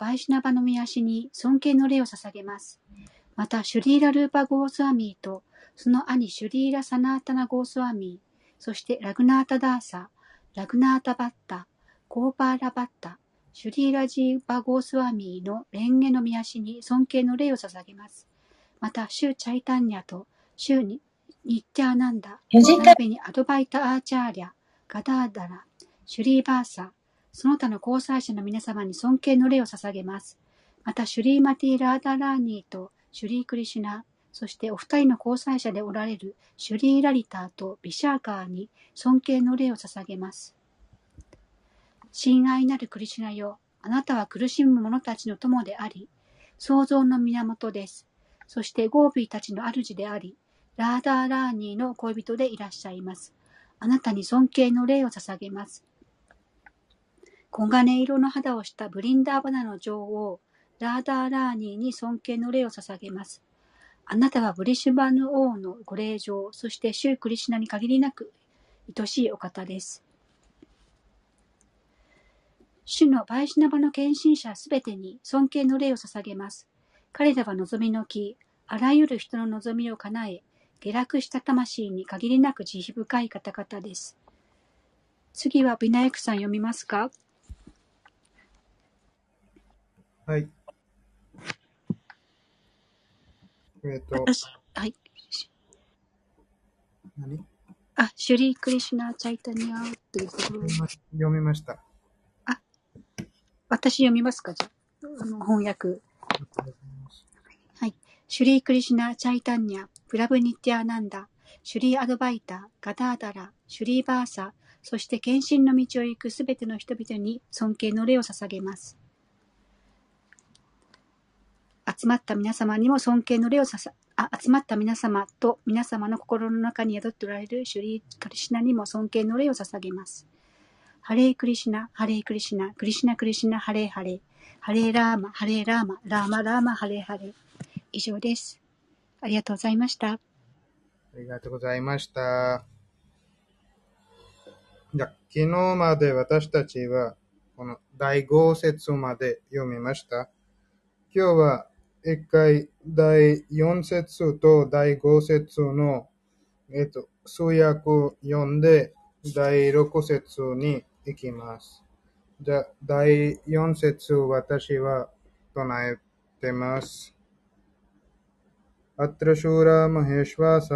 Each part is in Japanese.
バイシナバの御足に尊敬の礼を捧げます。また、シュリーラ・ルーパ・ゴースワミーと、その兄シュリーラ・サナータナ・ゴースワミー、そしてラグナータ・ダーサ、ラグナータ・バッタ、コーパーラ・バッタ、シュリーラジーバゴースワミーの蓮華の御足に尊敬の礼を捧げます。また、シュー・チャイタンニャと、シュー・ニッテャーナンダ、並びにアドバイタ・アーチャーリャ、ガダーダラ、シュリー・バーサ、その他の交際者の皆様に尊敬の礼を捧げます。また、シュリー・マティ・ラーダラーニーとシュリー・クリシュナ、そしてお二人の交際者でおられるシュリー・ラリターとビシャーカーに尊敬の礼を捧げます。親愛なるクリシュナよ、あなたは苦しむ者たちの友であり、創造の源です。そしてゴービーたちの主であり、ラーダーラーニーの恋人でいらっしゃいます。あなたに尊敬の礼を捧げます。黄金色の肌をしたブリンダーバナの女王、ラーダーラーニーに尊敬の礼を捧げます。あなたはブリシュバヌ王のご令嬢、そしてシュークリシナに限りなく愛しいお方です。主のバイシナバの献身者すべてに尊敬の礼を捧げます。彼らは望みの木、あらゆる人の望みを叶え、下落した魂に限りなく慈悲深い方々です。次はビナエクさん読みますか？はい。えっ、ー、と。はい。何？あ、シュリー・クリシュナ・チャイタニアというところ。読みました。私読みますか？じゃあ、の翻訳。はい。シュリー・クリシュナ・チャイタンニャ、プラブニッティアナンダ、シュリー・アドバイタ、ガダーダラ、シュリー・バーサ、そして献身の道を行くすべての人々に尊敬の礼を捧げます。集まった皆様にも尊敬の礼をささ、あ集まった皆様と皆様の心の中に宿っておられるシュリー・クリシナにも尊敬の礼を捧げます。ハレークリシナ、ハレークリシナ、クリシナクリシナ、ハレーハレー、ハレーラーマ、ハレーラーマ、ラーマラーマ、ハレーハレー。以上です。ありがとうございました。ありがとうございました。じゃ昨日まで私たちは、この第5節まで読みました。今日は一回第4節と第5節の、えっと、通訳を読んで、第6節にいきます。じゃあ、第4節私は唱えてます。अत्र शूरमहेश्वास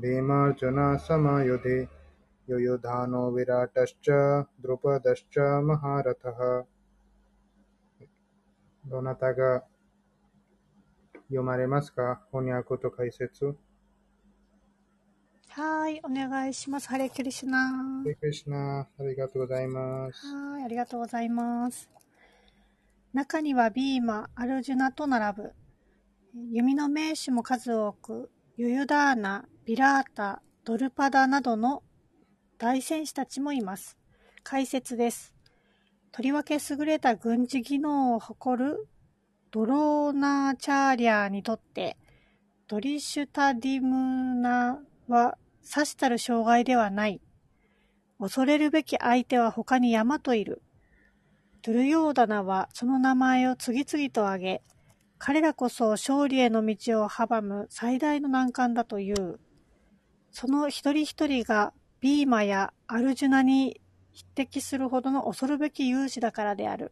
भीमार्जुन समायुधि युयुधानो विराटश्च द्रुपदश्च महारथः どなたが 読まれますか？翻訳と解説はい、お願いします。ハレクリシュナ。ハレクリシュナ、ありがとうございます。はい、ありがとうございます。中にはビーマ、アルジュナと並ぶ。弓の名手も数多く、ユユダーナ、ビラータ、ドルパダなどの大戦士たちもいます。解説です。とりわけ優れた軍事技能を誇るドローナーチャーリアーにとって、ドリシュタディムナはさしたる障害ではない。恐れるべき相手は他に山といる。ドゥルヨーダナはその名前を次々と挙げ、彼らこそ勝利への道を阻む最大の難関だという。その一人一人がビーマやアルジュナに匹敵するほどの恐るべき勇士だからである。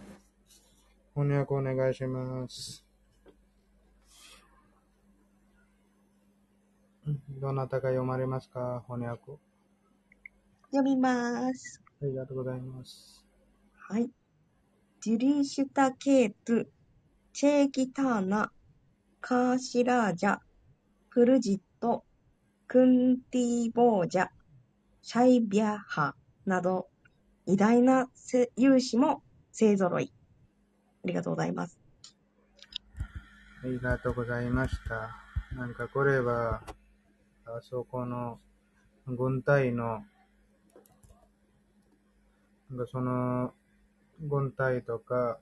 翻訳お願いします。どなたが読まれますか？翻訳。読みます。ありがとうございます。はい。ジュリーシュタケート、チェーキターナ、カーシラージャ、プルジット、クンティーボージャ、シャイビャハなど、偉大な勇士も勢揃い。ありがとうございます。ありがとうございました。なんかこれは、あそこの軍隊の、なんかその軍隊とか、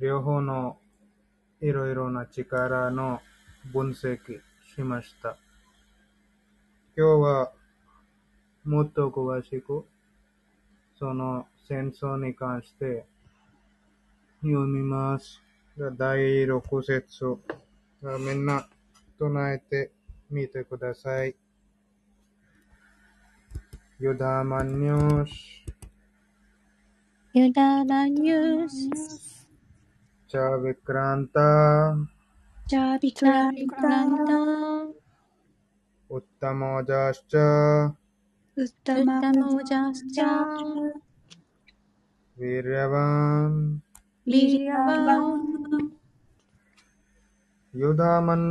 両方のいろいろな力の分析しました。今日はもっと詳しく、その戦争に関して読みます。じゃあ第6節みんな唱えてみてください。ユダマンニョシ、ユダマニュース、チャビクランタ、じゃあ、ビククランタウッタモジャシチャ、ウッタモジャスチャー、ウィリアバン、ビリアバン、ユダマン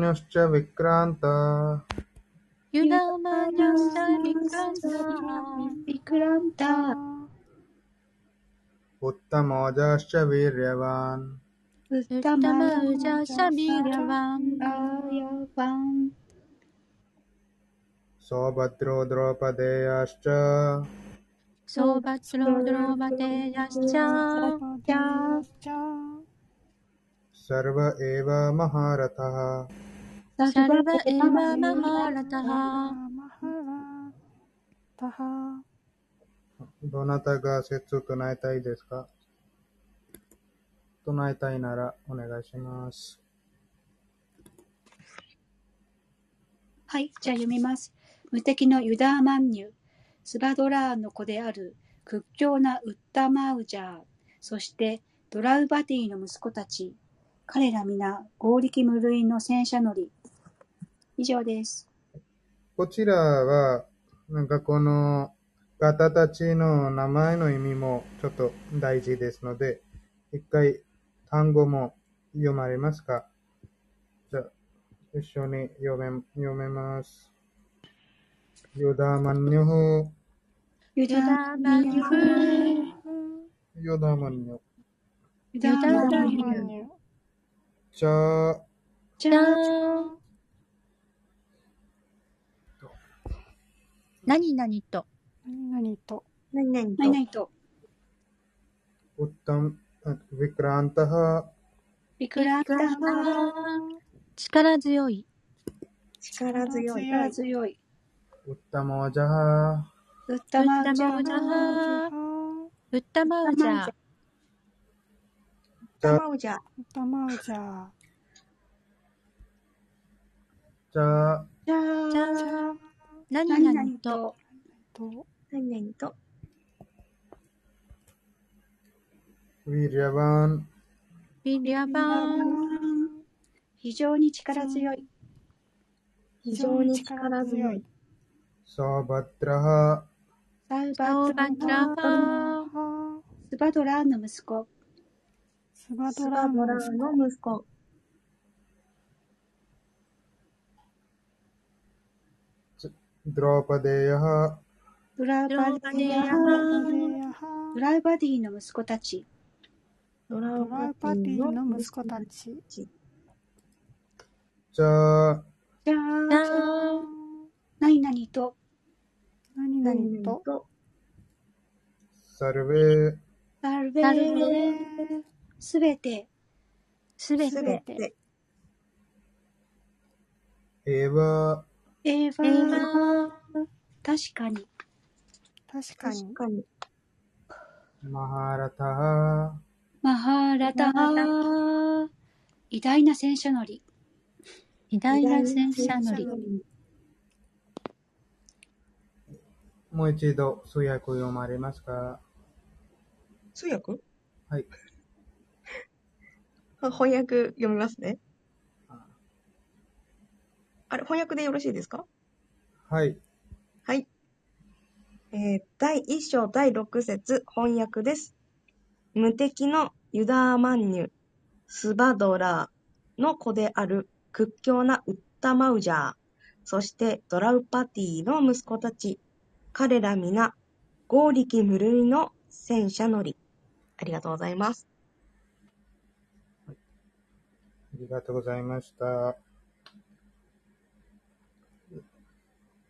ソバトロドロバテヤシチャー、じゃあ、じゃあ、サルバエヴァマハラタハ、シャルバエバマハラタハ、マハラ、タハ、どなたが説を唱えたいですか？唱えたいならお願いします。はい、じゃあ読みます。無敵のユダーマンニュ、スバドラーの子である屈強なウッタマウジャー、そしてドラウバティの息子たち、彼ら皆合力無類の戦車乗り。以上です。こちらは、なんかこの方たちの名前の意味もちょっと大事ですので、一回単語も読まれますか？じゃあ、一緒に読め読めます。ユダマンニョフ、ユユダマニュフ、ユダマンニョフ、ユダママニュニュ、ニュ、チャじゃじゃあ、ー何々と、何々と、何々と、ないないと、ウッタム、ヴィクランタハ、ビクランタ、力強い、力強い。力強い、ウッタモジャハ、ウッタマウジャウッタマウジャー、ウッタマウジャー、チャ、タマウジャ、タマウジャ、チャ、じゃじゃあ、ー。何何々と、何々と、ウィリアバン、ビリアバン、非常に力強い、非常に力強い。ソーバトラハ、サバトラオバトラハ、はスバドラーの息子、スバドスバドラの息子、ドロパデヤハ、ドラウバドロバデヤハドラウバディの息子たち、ドラパパティのの息子たち。じゃじゃあ、ー何々と、何何々と、々と、サルベ、サルベ。サルベ。ー、すべて、すべて、すべて、エヴァ、エヴァ。エヴァ確かに、確かに。確。かに、マハラタ。ハ、マハーラタ。ー、偉大な戦車乗り、偉大な戦車乗り、もう一度通訳読まれますか？通訳はい。あ 翻訳読みますね。あれ、翻訳でよろしいですか？はい。はい。えー第1章第6節翻訳です。無敵のユダーマンニュ、スバドラーの子である屈強なウッタマウジャー、そしてドラウパティの息子たち、彼ら皆、合力無類の戦車乗り。ありがとうございます。ありがとうございました。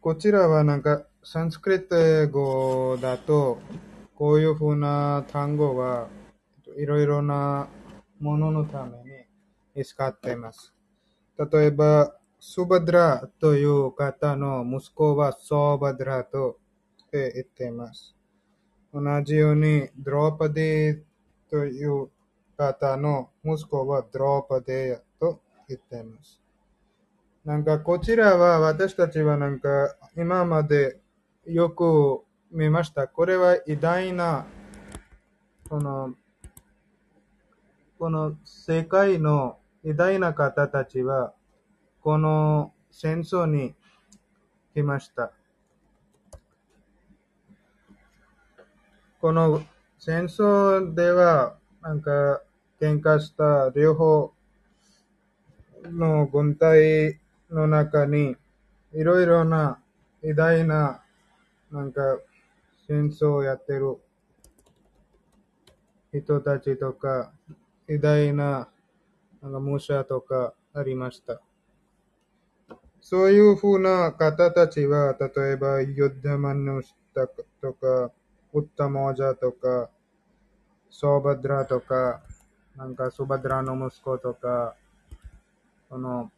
こちらはなんか、サンスクリット英語だと、こういうふうな単語はいろいろなもののために使っています。例えば、スバドラという方の息子はソバドラと言っています。同じように、ドローパディという方の息子はドローパディと言っています。なんかこちらは私たちはなんか今までよく見ました。これは偉大な、この、この世界の偉大な方たちは、この戦争に来ました。この戦争では、なんか喧嘩した両方の軍隊の中に、いろいろな偉大な、なんか戦争をやってる人たちとか、偉大な、なんか武者とかありました。そういうふうな方たちは、例えば、ユッダマヌシタとか、ウッタモジャとか、ソーバドラとか、なんかスバドラの息子とか、この、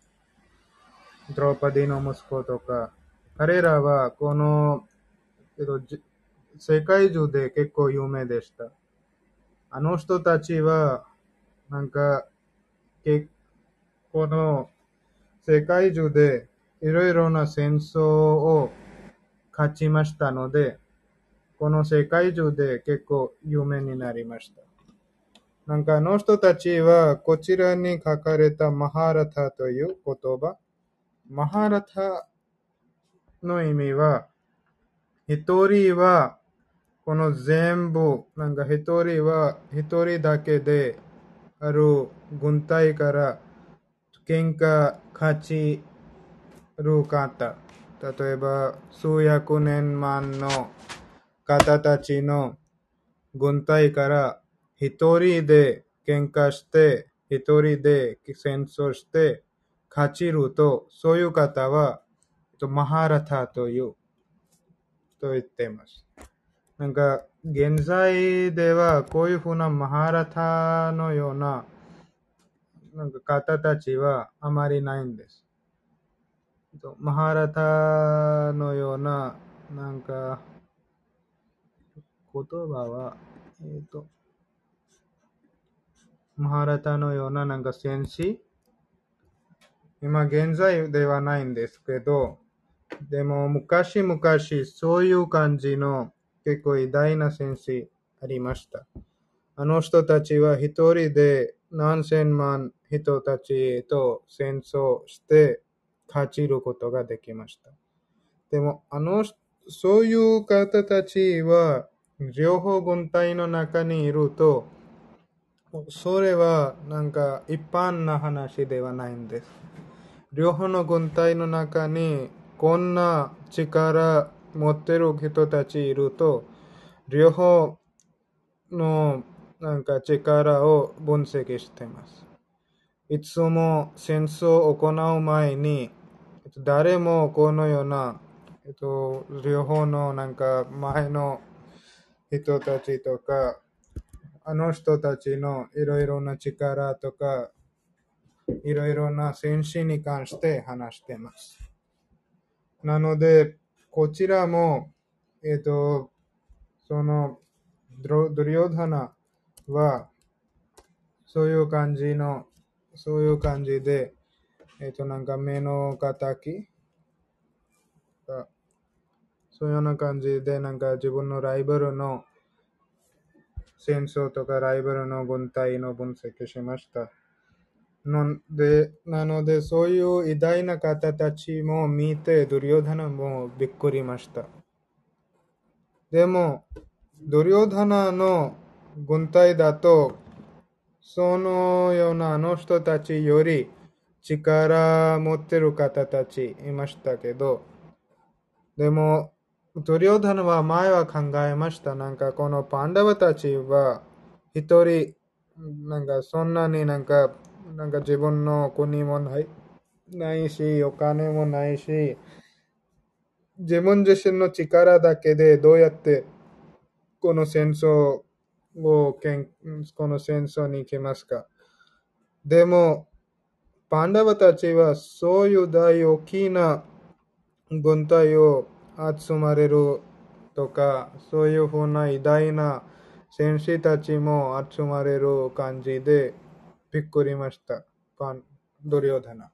ドローパディの息子とか、彼らはこの、けどじ世界中で結構有名でした。あの人たちは、なんか、けこの世界中でいろいろな戦争を勝ちましたので、この世界中で結構有名になりました。なんかあの人たちはこちらに書かれたマハラタという言葉、マハラタの意味は、一人はこの全部、なんか一人は一人だけである軍隊から喧嘩勝ちる方。例えば、数百年前の方たちの軍隊から一人で喧嘩して、一人で戦争して勝ちると、そういう方は、マハラタという、と言っています。なんか、現在ではこういうふうなマハラタのような、なんか方たちはあまりないんです。マハラタのような、なんか、言葉は、えっ、と、マハラタのようななんか戦士？今現在ではないんですけど、でも昔々そういう感じの結構偉大な戦士ありました。あの人たちは一人で何千万人たちと戦争して勝ちることができました。でも、あの、そういう方たちは、両方軍隊の中にいると、それはなんか一般な話ではないんです。両方の軍隊の中にこんな力持ってる人たちいると、両方のなんか力を分析しています。いつも戦争を行う前に、誰もこのような、えっと、両方のなんか前の人たちとか、あの人たちのいろいろな力とか、いろいろな戦士に関して話してます。なので、こちらも、えっ、と、その、ドドリヨダナは、そういう感じの、そういう感じで、えっ、と、なんか目の敵そういうような感じで、なんか自分のライバルの戦争とかライバルの軍隊の分析しました。のでなので、そういう偉大な方たちも見て、ドリヨダナもびっくりました。でも、ドリヨダナの軍隊だと、そのようなあの人たちより力持ってる方たちいましたけど、でも、ドリヨダナは前は考えました。なん。かこのパンダワたちは一人、なん。かそん。なになん。かなん。か自分の国もないないし、お金もないし、自分自身の力だけでどうやってこの戦争をけん、この戦争に行きますかでも、パンダバたちはそういう大大きな軍隊を集まれるとか、そういうふうな偉大な戦士たちも集まれる感じでびっくりました。パンドリョーダナ。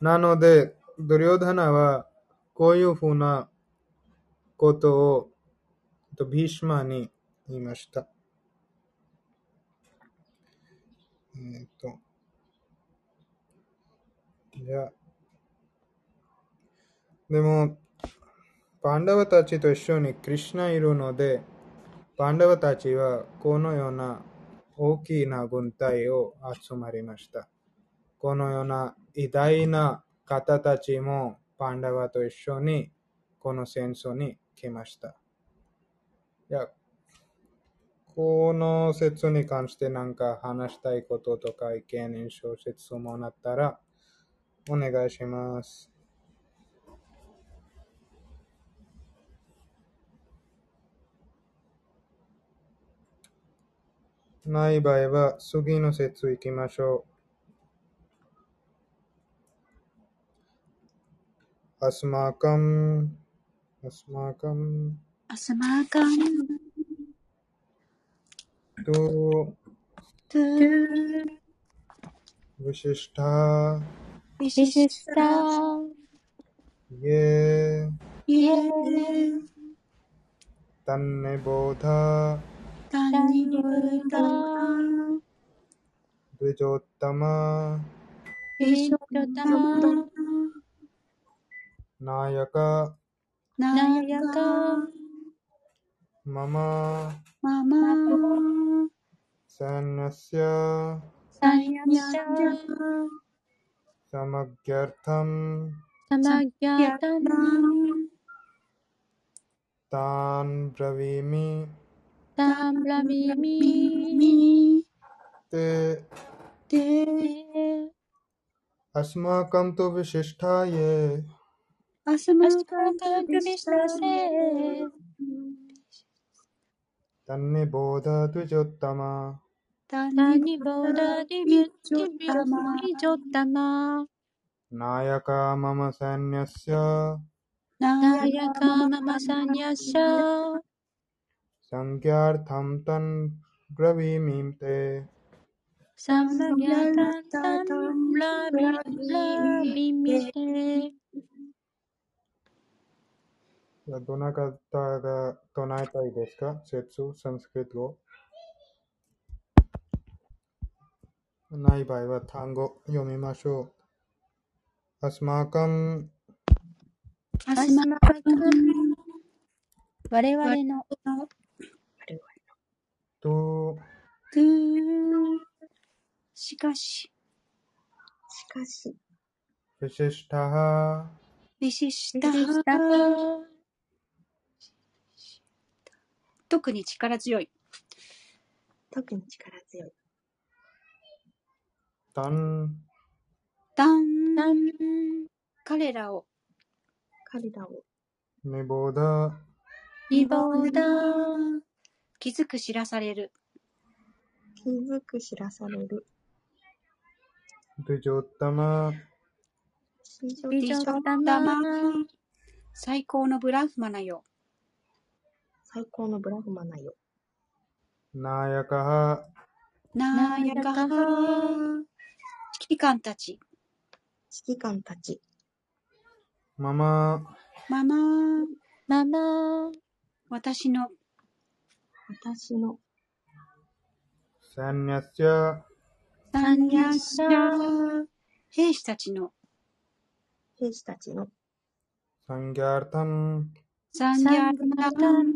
なので、ドリョーダナはこういうふうなことをとビーシマに言いました。えっ、と、じゃあ、でも、パンダワたちと一緒にクリシュナいるので、パンダワたちはこのような大きな軍隊を集まりました。このような偉大な方たちもパンダワと一緒にこの戦争に来ました。いや、この説に関して何か話したいこととか意見、印象、質問あったらお願いします。ない場合は次の説行きましょう。アスマーカン、アスマーカン、アスマーカン、と、トゥー、ウシシタ、ビビシスタイエイ。エー、イ。エ、アスマータンネボー。タマ、タタニニボダディビュッティビュッティジョッタマナヤカママサンニャスヤ、ナ संज्ञार्थं तन् ब्रवीमि ते Tunakataga tonaita deska setsu sanskrit go nai bai wa tango yomimashou asmakam 我々のと、トゥー、しかし、しかし、フィシシタハ、ビシシタ特に力強い。特に力強い。タン、ダン、タン。彼らを、彼らを。ネボダ、リボダ気づく知らされる。気づく知らされる。ドゥジョッタマ、ビジョッタダママ最高のブラフマナよ。最高のブラフマナよ。ナヤカハ、なーやかは。指揮官たち。指揮官たち。ママ、ママ、ママ私の私の。サンニャスヤ、サンニャッシャ兵士たちの。兵士たちの。サンギャルタン、サンギャルタン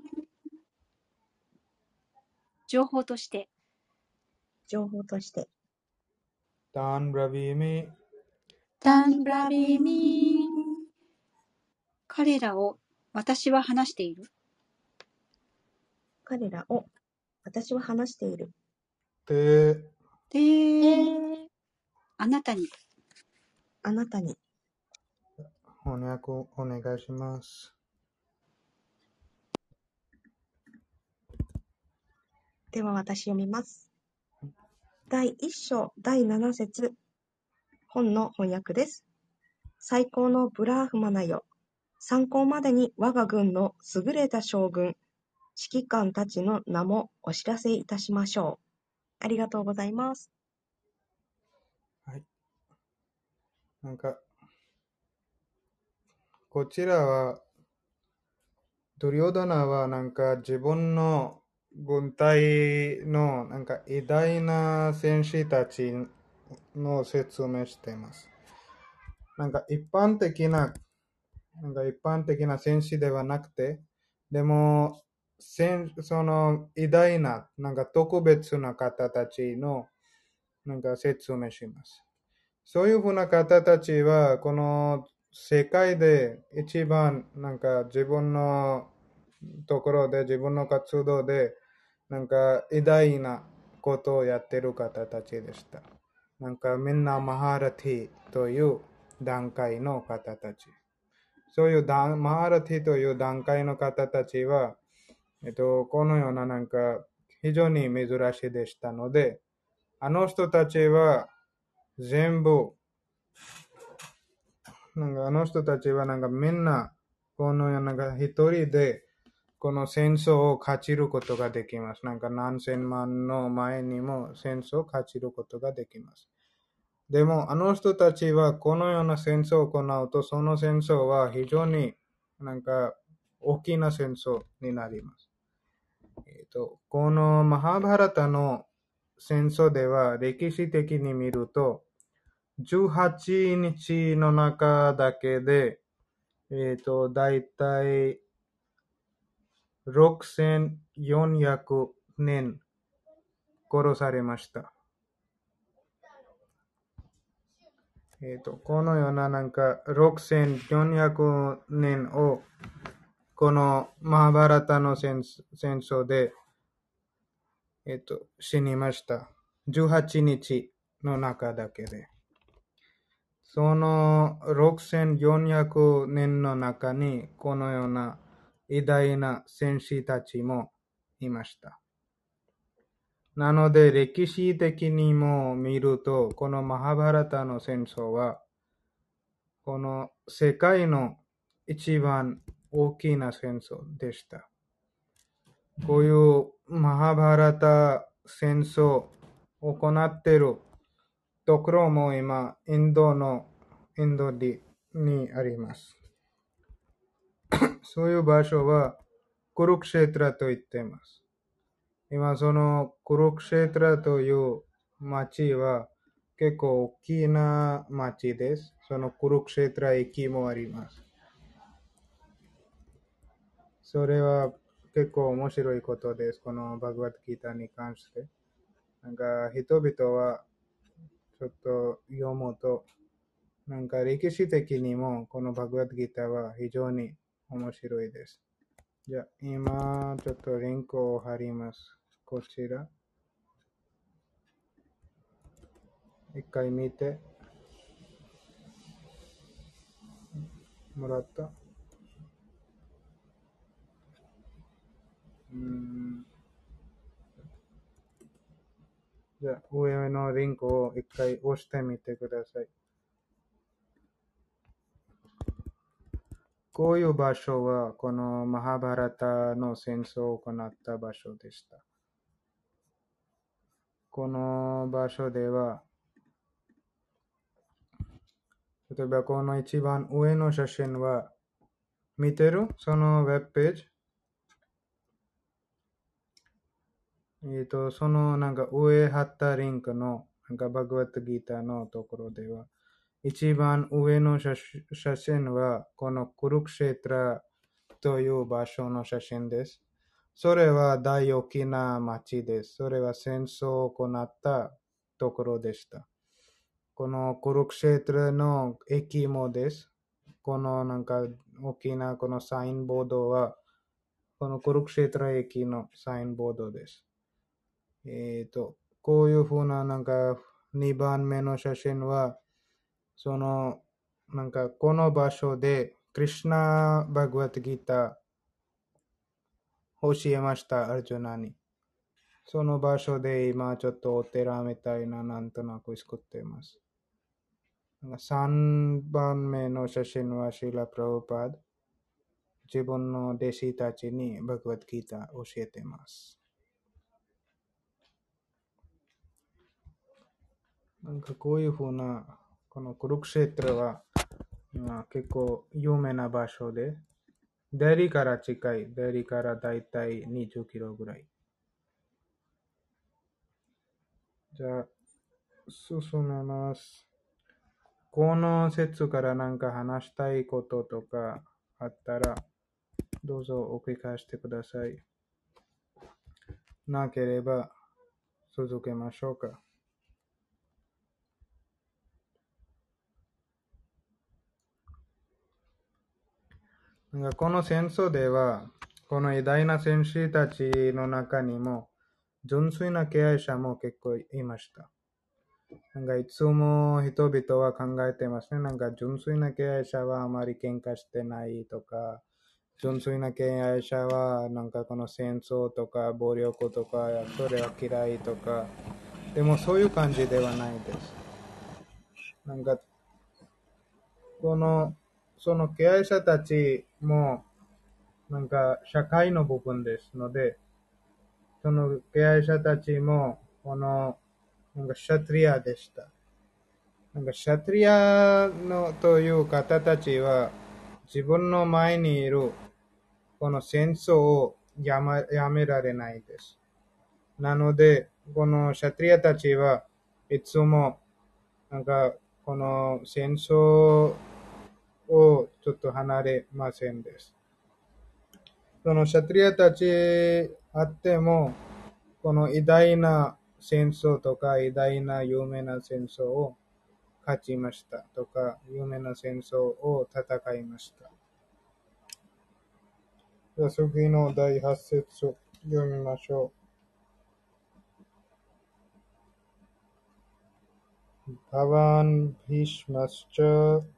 情報として。情報として、タンブラビミ、タンブラビミ彼らを私は話している。彼らを私は話している。テ、で、で、あなたに、あなたに。翻訳をお願いします。では私読みます。第一章第七節本の翻訳です。最高のブラーフマナよ。参考までに我が軍の優れた将軍、指揮官たちの名もお知らせいたしましょう。ありがとうございます。はい。なんか、こちらは、ドリオダナはなんか自分の軍隊のなんか偉大な戦士たちの説明しています。なんか一般的な、なんか一般的な戦士ではなくて、でも、戦その偉大な、なんか特別な方たちのなんか説明します。そういうふうな方たちは、この世界で一番なんか自分のところで、自分の活動で、なんか偉大なことをやってる方たちでした。なんかみんなマハラティという段階の方たち。そういうマハラティという段階の方たちは、えっと、このようななんか非常に珍しいでしたので、あの人たちは全部、なんかあの人たちはなんかみんな、このようななんか一人で、この戦争を勝ちることができます。なんか何千万の前にも戦争を勝ちることができます。でも、あの人たちはこのような戦争を行うと、その戦争は非常になんか大きな戦争になります。と、このマハーバラタの戦争では歴史的に見ると、18日の中だけで、えっ、と、だいたい6400年殺されました。えっ、と、このようななんか6400年をこのマハバラタの戦戦争で、えっ、と、死にました。18日の中だけで。その6400年の中にこのような偉大な戦士たちもいました。なので歴史的にも見ると、このマハバラタの戦争は、この世界の一番大きな戦争でした。こういうマハバラタ戦争を行っているところも今、インドの、インドににあります。そういう場所は、クルクシェトラと言っています。今、そのクルクシェトラという町は結構大きな町です。そのクルクシェトラ駅もあります。それは結構面白いことです。このバグワッドギターに関して。なんか人々はちょっと読むと、なんか歴史的にもこのバグワッドギターは非常に面白いです。じゃあ今ちょっとリンクを貼ります。こちら。一回見て。もらったうんじゃあ、上のリンクを一回押してみてください。こういう場所は、このマハバラタの戦争を行った場所でした。この場所では、例えばこの一番上の写真は、見てる？そのウェブページ？えっ、と、そのなんか上貼ったリンクのなんかバグワッドギーターのところでは、一番上の写真はこのクルクシェトラという場所の写真です。それは大大きな町です。それは戦争を行ったところでした。このクルクシェトラの駅もです。このなんか大きなこのサインボードは、このクルクシェトラ駅のサインボードです。えっ、と、こういうふうな、なんか、2番目の写真は、その、なんか、この場所で、クリシナ・バグワッドギター教えました、アルジュナに。その場所で今ちょっとお寺みたいななんとなく作っています。なんか3番目の写真はシーラ・プラブパード。自分の弟子たちにバグワッドギター教えています。なんかこういうふうな、このクルクシェトラは、まあ、結構有名な場所で、デリから近い、デリからだいたい20キロぐらい。じゃあ、進めます。この説からなんか話したいこととかあったら、どうぞお聞かせてください。なければ、続けましょうか。なんかこの戦争では、この偉大な戦士たちの中にも、純粋な敬愛者も結構いました。なんかいつも人々は考えてますね。なんか純粋な敬愛者はあまり喧嘩してないとか、純粋な敬愛者はなんかこの戦争とか暴力とか、それは嫌いとか、でもそういう感じではないです。なんか、この、その敬愛者たちも、なんか社会の部分ですので、その敬愛者たちも、この、なんかシャトリアでした。なんかシャトリアのという方たちは、自分の前にいる、この戦争をや,、ま、やめられないです。なので、このシャトリアたちはいつも、なんか、この戦争をちょっと離れませんです。そのシャトリアたちあっても、この偉大な戦争とか偉大な有名な戦争を勝ちましたとか、有名な戦争を戦いました。じゃあ次の第8節を読みましょう。パワァン・ビシマスチャー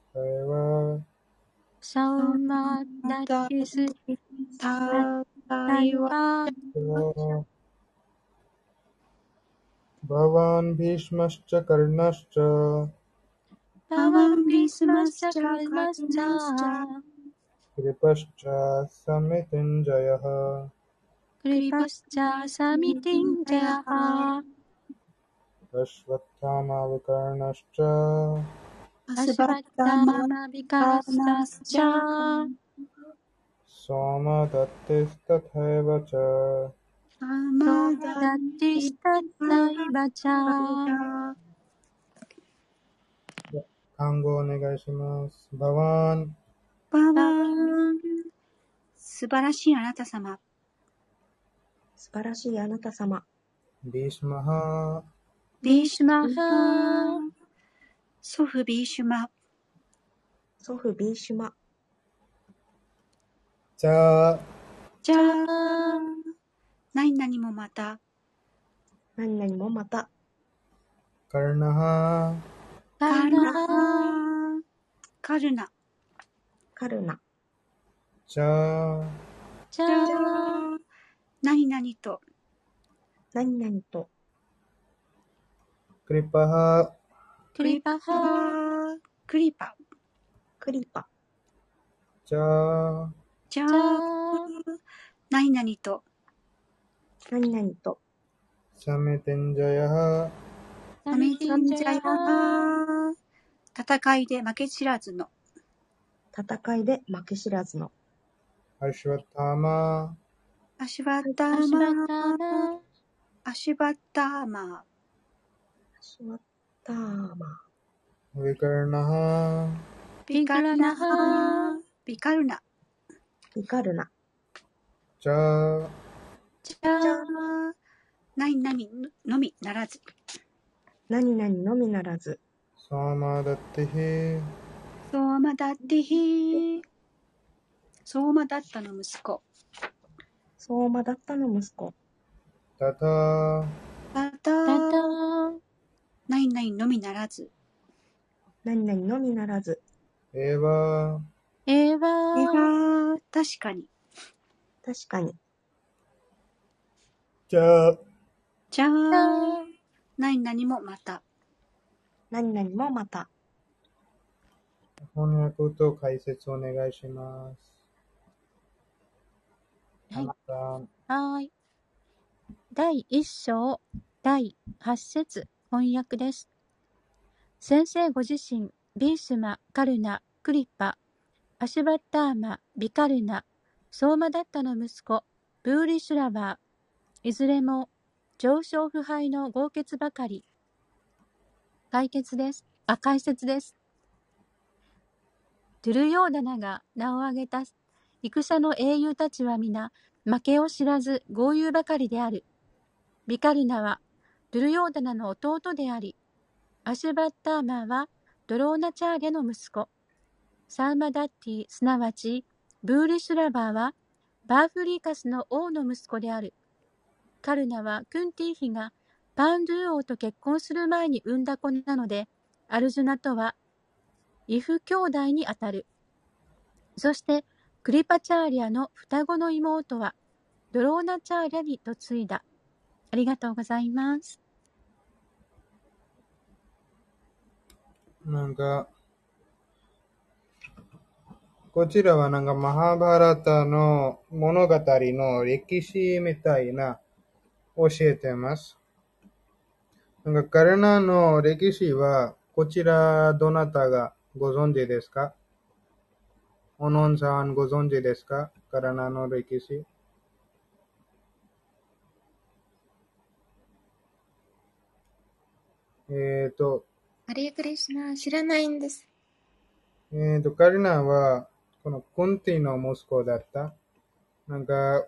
ミテンジャヤハ、クリパスチャサミティンジャヤハアシワタマ・ヴィカラナシチャ、アシュバッタマビカラナスチャソーマダッテスタタエワチャ、サソマダダティスタタイバチャ単語お願いします。バワン、バワン。素晴らしいあなた様。素晴らしいあなた様。ビシマハ、ビーシュマ、ハ祖父ビーシュマ、祖父ビーシュマ。チャ、じゃあ、何々もまた、何々もまた。カルナハ、カカルナナ、カルナ、カルナ。チャ、チャじゃあ、何々と、何々と。クリパハ、クリパハハクリパ、クリパ。チャ、じゃあチャ、何々と、何々と。サミテンジャヤハ、サミテンジャヤハ戦いで負け知らずの、戦いで負け知らずの。アシュワタマ、アシュワッタアシュバマ、タマアシュバッター。マシタマ。ビカルナハ。ビカルナハ。ビカルナ。ビカルナ。じゃあ。じゃあ。何何のみならず。何何のみならず。そうまだってへ。そうまだってへ。そうまだったの息子。そうまだったの息子。タタ。たタ,タた。何々のみならず。何々のみならず。ええわー。ええわー。ええわー。確かに。確かに。じゃあ。じゃあ。何々もまた。何々もまた。翻訳と解説お願いします。はい。はい。第1章、第8節。翻訳です。先生ご自身、ビーシュマ、カルナ、クリッパ、アシュバッターマ、ビカルナ、ソーマダッタの息子、ブーリシュラバー、いずれも上昇腐敗の豪傑ばかり。解決です。あ、解説です。ドゥルヨーダナが名を挙げた戦の英雄たちは皆、負けを知らず豪遊ばかりである。ビカルナはドゥルヨーダナの弟であり、アシュバッターマーはドローナチャーリャの息子。サーマダッティ、すなわちブーリシュラバーはバーフリーカスの王の息子である。カルナはクンティー妃がパンドゥー王と結婚する前に産んだ子なので、アルジュナとはイフ兄弟にあたる。そして、クリパチャーリアの双子の妹は、ドローナチャーリアに嫁いだ。ありがとうございます。なんか、こちらはなんかマハバラタの物語の歴史みたいな教えてます。なんかカルナの歴史は、こちらどなたがご存知ですか？オノンさんご存知ですか？カルナの歴史。えっ、と、ハレークリシュナ、知らないんです。えっ、と、カルナは、このクンティの息子だった。なんか、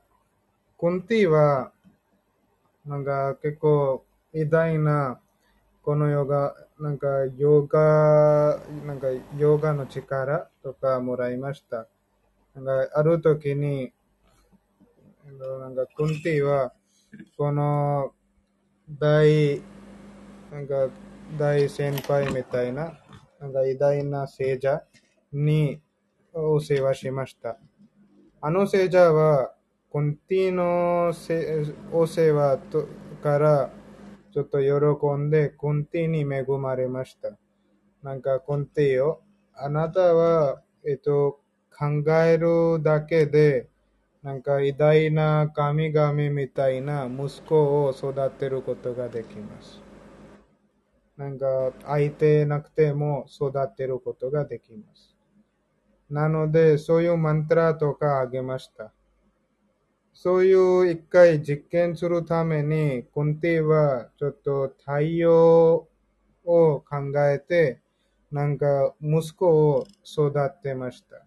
クンティは、なんか結構偉大な、このヨガ、なんかヨガ、なんかヨガの力とかもらいました。なんかある時に、えっとなんかクンティは、この大、なんか大先輩みたいな、なんか偉大な聖者にお世話しました。あの聖者は、コンティのお世話とからちょっと喜んで、コンティに恵まれました。なんかコンティを、あなたは、えっと、考えるだけで、なんか偉大な神々みたいな息子を育てることができます。なんか相手なくても育てることができます。なので、そういうマントラとかあげました。そういう一回実験するために、コンティはちょっと対応を考えて、なんか息子を育てました。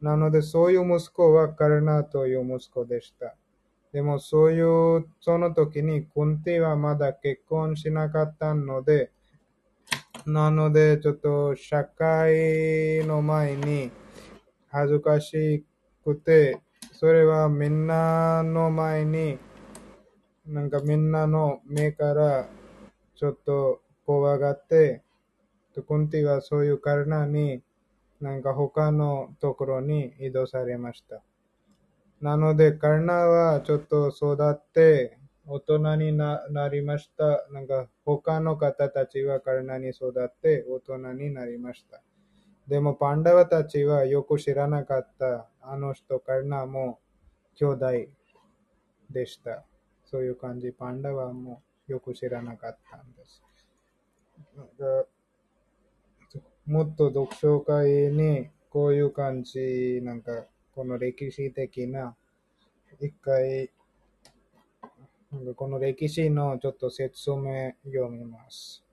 なので、そういう息子はカルナという息子でした。でも、そういう、その時に、コンティはまだ結婚しなかったので、なので、ちょっと社会の前に恥ずかしくて、それはみんなの前に、なんかみんなの目からちょっと怖がって、コンティはそういうカルナに、なんか他のところに移動されました。なので、カルナはちょっと育って、大人にななりました。なんか他の方たちはカルナに育って大人になりました。でもパンダワたちはよく知らなかった。あの人カルナも兄弟でした。そういう感じ。パンダワもよく知らなかったんです。なんかもっと読書会にこういう感じ、なんかこの歴史的な一回なんかこの歴史のちょっと説明読みます。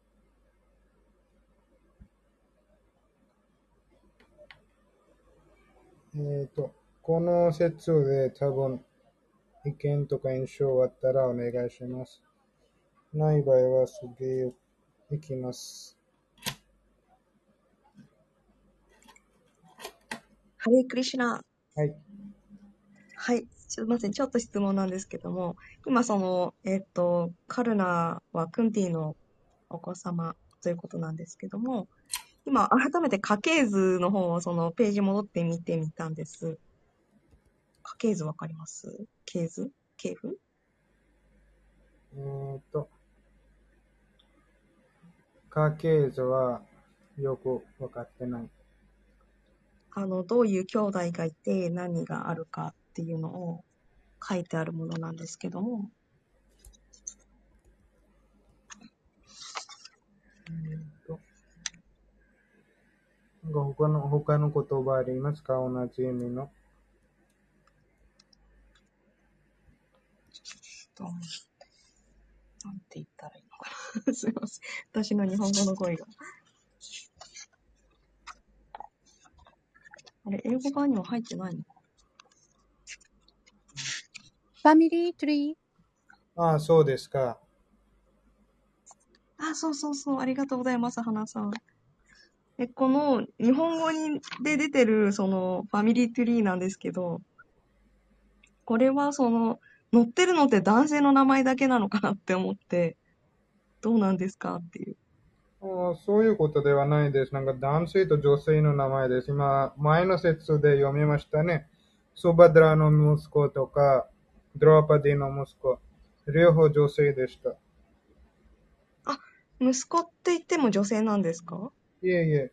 えっ、と、この説で多分意見とか印象あったらお願いします。ない場合は次行きます。ハレークリシナ。はい。はい。すいません。ちょっと質問なんですけども、今その、えっと、カルナはクンティのお子様ということなんですけども、今改めて家系図の方をそのページ戻って見てみたんです。家系図わかります？系図？系譜？えっ、と、家系図はよくわかってない。あの、どういう兄弟がいて何があるかっていうのを書いてあるものなんですけども、えっと、なんか他の、他の言葉ありますか？同じ意味の。となんて言ったらいいのかな。すいません。私の日本語の声が。あれ、英語版には入ってないの？かファミリーツリー。ああ、そうですか。あ、そうそうそう。ありがとうございます、花さん。え、この日本語にで出てるそのファミリーツリーなんですけど、これはその載ってるのって男性の名前だけなのかなって思って、どうなんですかっていう。ああそういうことではないです。なんか男性と女性の名前です。今、前の説で読みましたね。スバドラの息子とか、ドローパディの息子。両方女性でした。息子って言っても女性なんですか？いえいえ。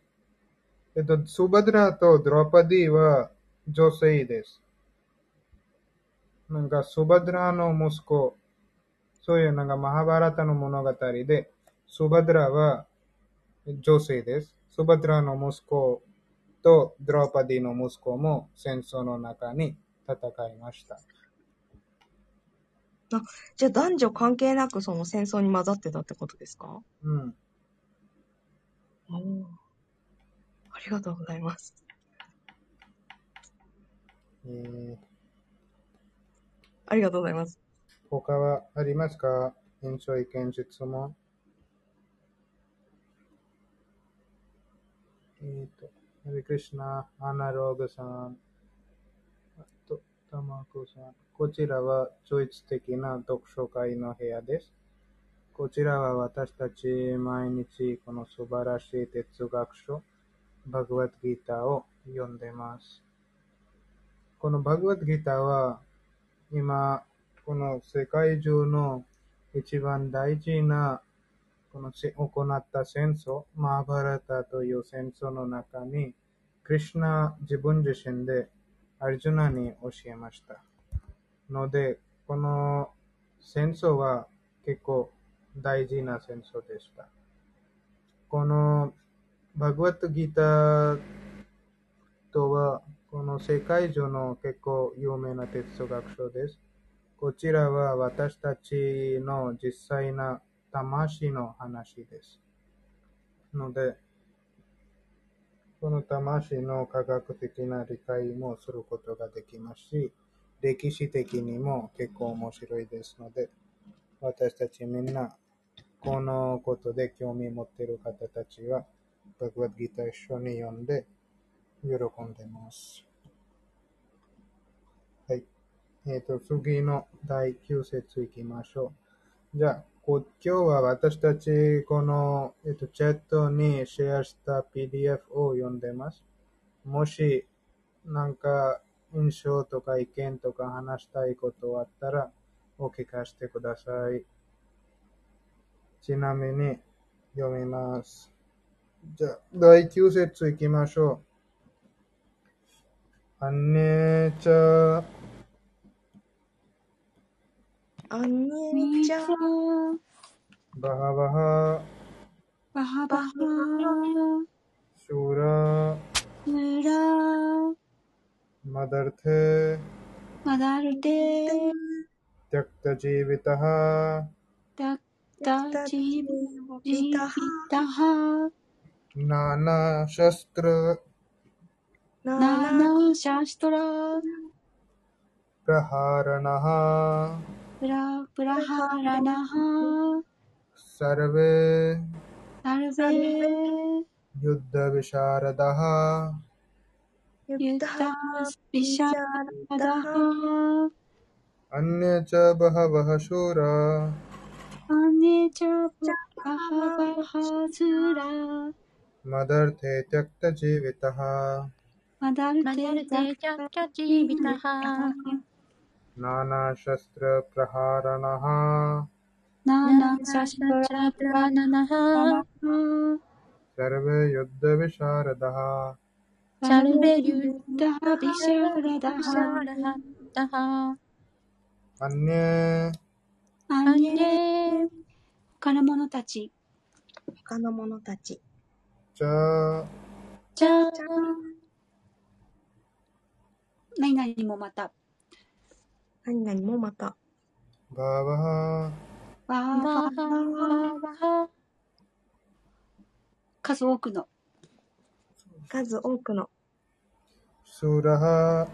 えっと、スバドラとドローパディは女性です。なんか、スバドラの息子、そういうなんかマハバラタの物語で、スバドラは女性です。スバドラの息子とドローパディの息子も戦争の中に戦いました。じゃあ男女関係なくその戦争に混ざってたってことですか？うん。おーありがとうございます。えー、ありがとうございます。他はありますか？印象意見質問。えっ、と、ハレクリシナ、アナログさん、と、タマコさん。こちらは超越的な読書会の部屋です。こちらは私たち毎日この素晴らしい哲学書、バグワッドギターを読んでます。このバグワッドギターは今、この世界中の一番大事な行った戦争、マーバラタという戦争の中に、クリシュナ自分自身でアルジュナに教えました。ので、この戦争は結構大事な戦争でした。このバグワッドギーターとは、この世界中の結構有名な哲学書です。こちらは私たちの実際な魂の話です。ので、この魂の科学的な理解もすることができますし、歴史的にも結構面白いですので、私たちみんな、このことで興味持っている方たちは、バグワッドギター一緒に読んで、喜んでます。はい。えっ、と、次の第9節いきましょう。じゃあ、今日は私たち、この、えっ、と、チャットにシェアした PDF を読んでます。もし、なんか、印象とか意見とか話したいことあったら、お聞かせてください。ちなみに、読みます。じゃあ、第9節いきましょう。あんにちゃ 언니 죠 바하바하. 바하바하. शूरा मेरा मदर्थ मदर्थे त्यक्तजीवितः त्यक्तजीवितः नानाशस्त्र नानाशस्त्र प्रहारणः प्रहारणः सर्वे सर्वे युद्धविशारदः युद्धविशारदः अन्ये च बहवः अन्ये च बहवः मदर्थे त्यक्तजीवितः। मदर्थे त्यक्तजीवितः। マダルマダルテザテチャッキャチービタハ नानाशस्त्रप्रहारणः ナナシャシトラチャプラナナハ सर्वे युद्धविशारदः サルベリュユッタビシャラダシャハラハタハ अन्ये アアンニエネ他の者たち他の者たち च チャじゃ何々もまた 何々もまた。数多くの。数多くの。そらは。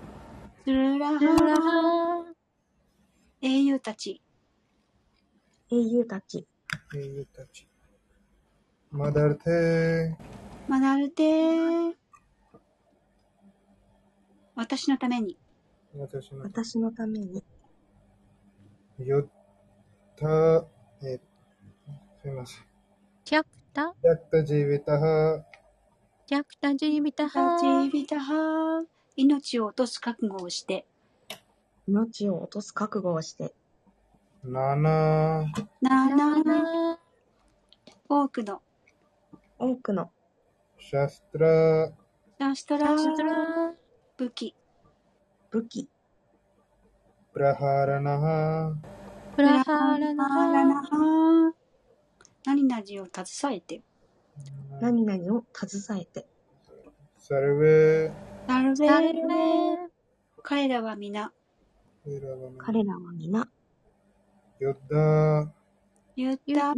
そら。英雄たち。英雄たち。英雄たち。まだるて。まだ。私のために。私の私のために。よた、え、すみません。キャプタやっとじびたは、キャプタジービタハ。ジービタハ。命を落とす覚悟をして、命を落とす覚悟をして、なな、なナな。あ多くの。多くの。シャストラ、シャストラ。武器、武器。プラハラナハ。プラハラナハ何々を携えて。何々を携えて。サルベサルベ彼らは皆。彼らは皆。ヨッダヨッダ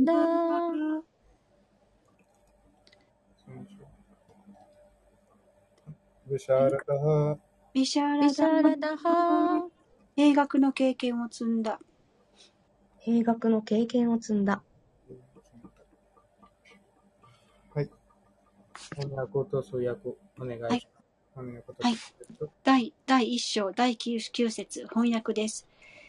ブシャーラタハビシャラダラダハ兵学の経験を積んだ兵学の経験を積んだはい。翻訳と通訳お願いします。はい翻訳とはい第第一章第九九節翻訳です。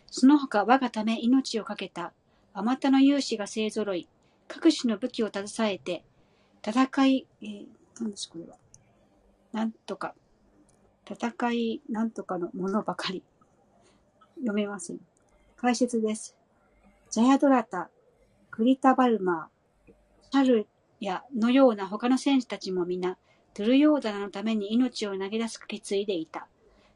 その他我がため命を懸けたあまたの勇士が勢ぞろい、各種の武器を携えて、戦い、えー、何ですこれは？なんとか、戦い、なんとかのものばかり。読めません。解説です。ジャヤドラタ、クリタバルマー、シャルヤのような他の戦士たちも皆、ドゥルヨーダナのために命を投げ出す決意でいた。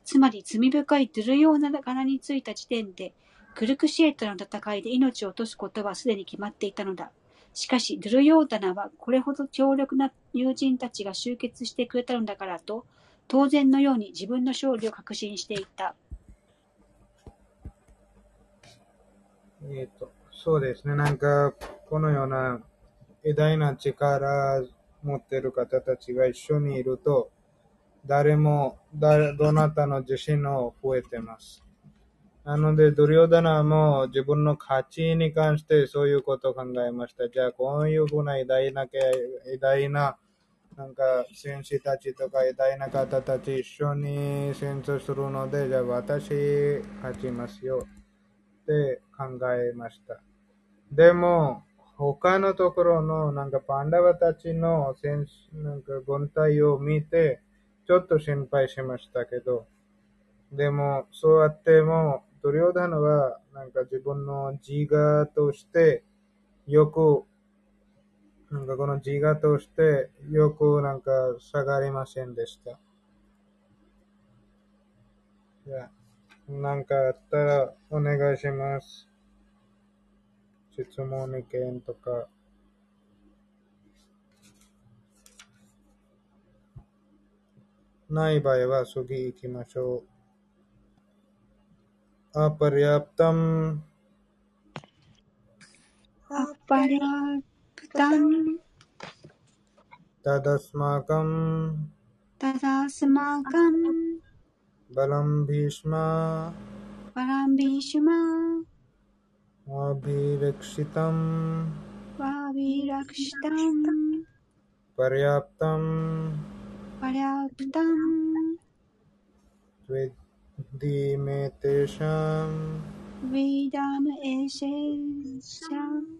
つまり罪深いドゥルヨーダナについた時点で、クルクシエートの戦いで命を落とすことはすでに決まっていたのだ。しかし、ドゥルヨーダナはこれほど強力な友人たちが集結してくれたのだからと、当然のように自分の勝利を確信していた。えっ、と、そうですね。なんか、このような偉大な力持っている方たちが一緒にいると、誰も、誰、どなたの自信を増えてます。なので、ドリオダナも自分の価値に関してそういうことを考えました。じゃあ、こういうふうな偉大な、偉大な、なんか、戦士たちとか偉大な方たち一緒に戦争するので、じゃあ私勝ちますよ。って考えました。でも、他のところの、なんかパンダワたちの戦士、なんか軍隊を見て、ちょっと心配しましたけど、でも、そうやっても、ドリオダナは、なんか自分の自我として、よく、なんかこの自我としてよくなんか下がりませんでした。じゃあ、なんかあったらお願いします。質問意見とか。ない場合は次行きましょう。アパリアプタム。アパリアプタム。तम् तदस्माकम् तदास्माकम् बलम् भीष्मा परम् भीष्मा पर्याप्तम् पर्याप्तम् एषेषाम्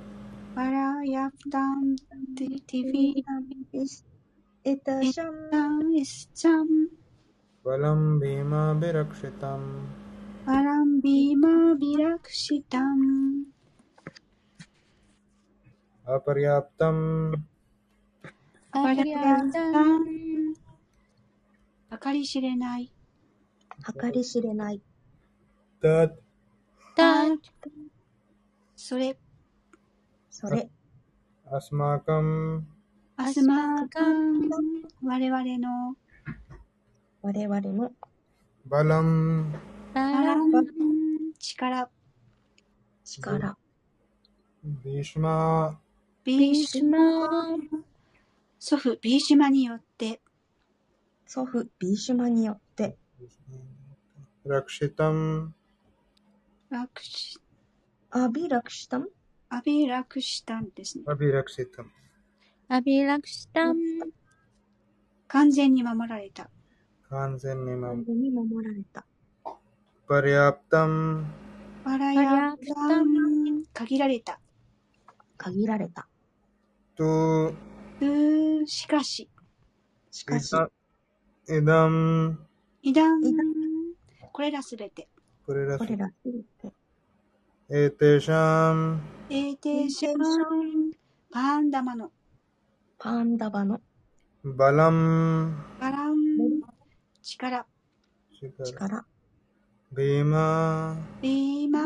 Perayaan TV Itasham Isham Valam Bhima Virakshitam Valam Bhima Virakshitam Aparyaptam Aparyaptam 計り知れない。計り知れない。だ。だ。それ。それ。アスマーカン。アスマーカン。我々の。我々の。バラン。バラン。力。力。ビーシュマ。ビーシュマ。祖父ビーシュマによって。祖父ビーシュマによって。ラクシタン。ラクシ、アビラクシタン。アビラクシタンですね。アビラクシタン。アビラクシタン。完全に守られた。完全に守られた。パリアプタン。パリアプタン。限られた。限られた。と、うしかし。しかし。えだん。えだん。これらすべて。これらすべて。エーテーションエーテーションパンダマのパンダバのバランバラン力力,ビーマービーマー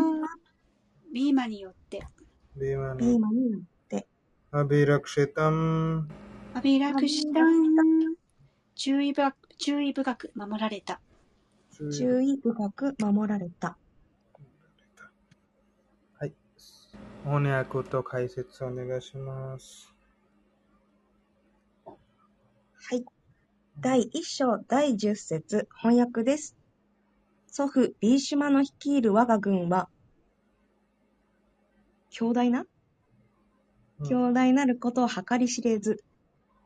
ビーマーによってビーマーによってアビラクシュタムアビラクシュタム注意,注意深く守られた注意深く守られた翻訳と解説お願いします。はい。第1章第10節翻訳です。祖父ビーシュマの率いる我が軍は、強大なうん強大なることを計り知れず、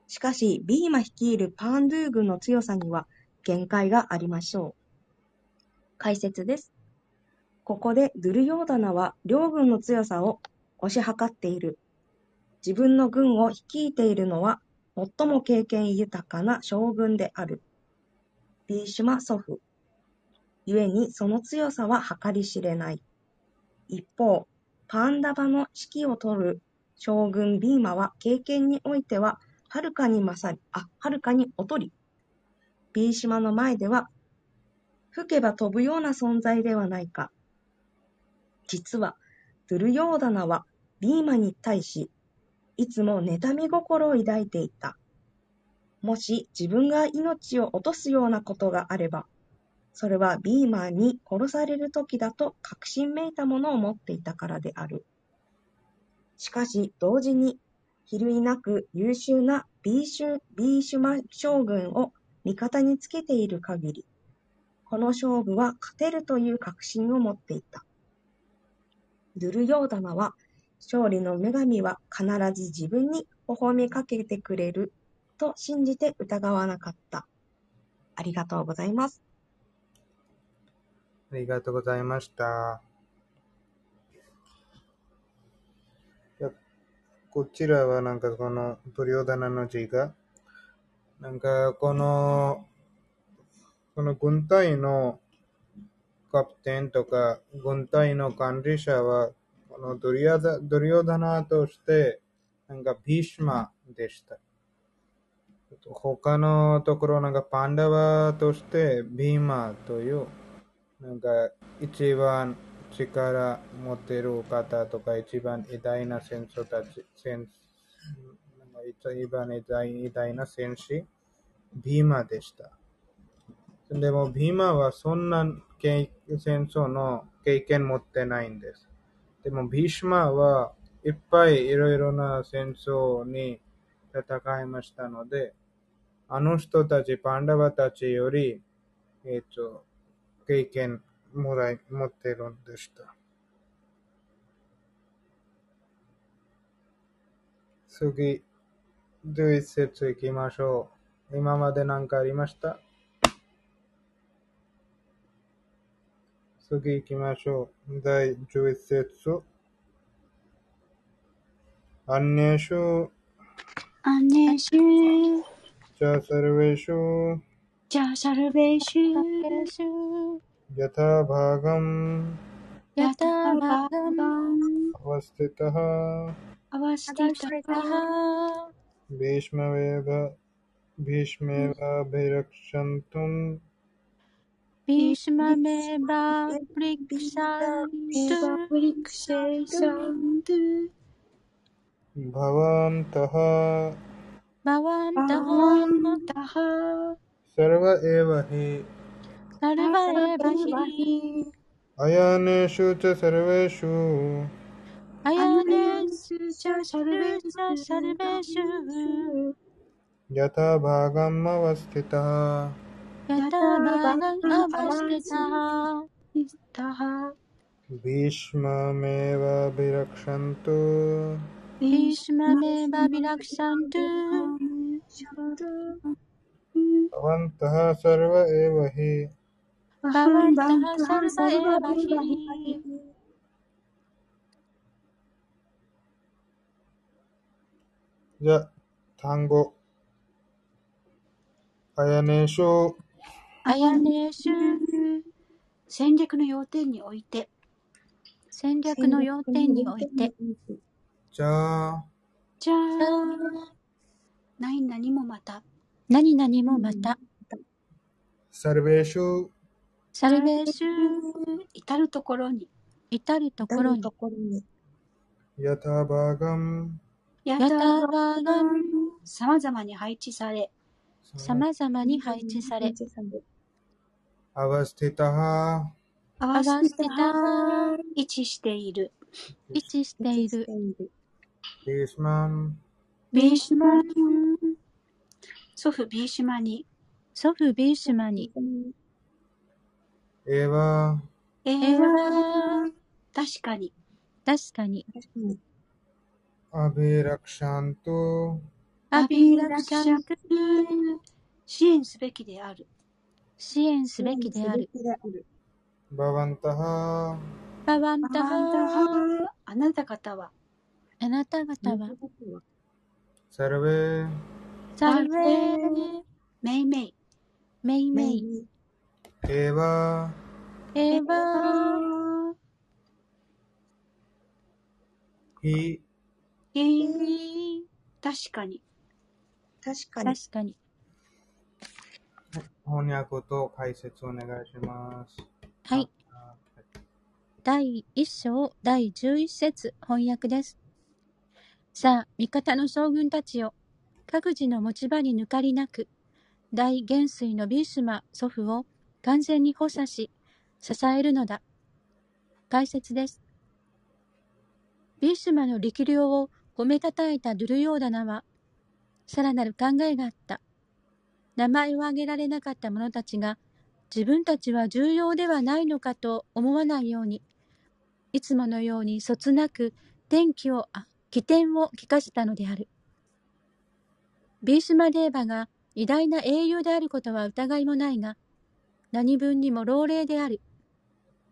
しかし、ビーマ率いるパンドゥー軍の強さには限界がありましょう。解説です。ここでドゥルヨーダナは両軍の強さを推し量っている。自分の軍を率いているのは最も経験豊かな将軍である。ビーシュマ祖父。故にその強さは計り知れない。一方、パンダバの指揮を取る将軍ビーマは経験においてははるかに勝り、あ、はるかに劣り、ビーシマの前では吹けば飛ぶような存在ではないか。実は、ドゥルヨーダナはビーマに対し、いつも妬み心を抱いていた。もし自分が命を落とすようなことがあれば、それはビーマーに殺される時だと確信めいたものを持っていたからである。しかし、同時に、比類なく優秀なビーシュビーシュマ将軍を味方につけている限り、この勝負は勝てるという確信を持っていた。ドゥルヨーダナは、勝利の女神は必ず自分に微笑みかけてくれると信じて疑わなかった。ありがとうございます。ありがとうございました。いやこちらはなんかこのプリオダナの字が、なんかこの、この軍隊のカプテンとか軍隊の管理者は、このドリアダドリオダナとして、なんかビーシマでした。他のところなんかパンダワとしてビーマという、なんか一番力持ってる方とか一番偉大な戦争たち、戦一番偉大偉大な戦士、ビーマでした。でも、ビーマはそんな戦争の経験持ってないんです。でも、ビーシマはいっぱいいろいろな戦争に戦いましたので、あの人たち、パンダワたちより、えっ、と、経験もらい、持ってるんでした。次、11節行きましょう。今まで何かありました？次行きましょう。第11節。アンネシュ、アネシュチャサルベシュ、ジャサルベシュシュヤタバーガム、ヤタバガバンアワステタハ、合わせアていたバシ戦略の要点において。戦略の要点において。じゃあ、じゃあ何々もまた。何々もまた。サルベーシュ、サルベーシュ至るところに。至るところに。ところに、ヤタバーガム、やヤタバガンさまざまに配置され。様々に配置されアワステタハ、合合わせた。位置している。位置している。ビースマン、ビーシュマに祖父ビーシュマに。祖父ビーシュマに。エヴァ、ええー、は確かに。確かに。アビラクシャント、アビラクシャント支援すべきである支援すべきである。バワンタハ、バワンタハあなた方は。あなた方は。サルベ、サルベー。めいめいメイメイ。エヴァ、エヴァヒ、えー、確かに確かに。確かに翻訳と解説お願いします。はい第1章第11節翻訳です。さあ、味方の将軍たちよ。各自の持ち場に抜かりなく、大元帥のビーシュマ祖父を完全に補佐し、支えるのだ。解説です。ビーシュマの力量を褒めたたえたドゥルヨーダナは、さらなる考えがあった。名前を挙げられなかった者たちが、自分たちは重要ではないのかと思わないように、いつものようにそつなく天気を、あ、起点を聞かせたのである。ビーシュマデーバが偉大な英雄であることは疑いもないが、何分にも老齢である。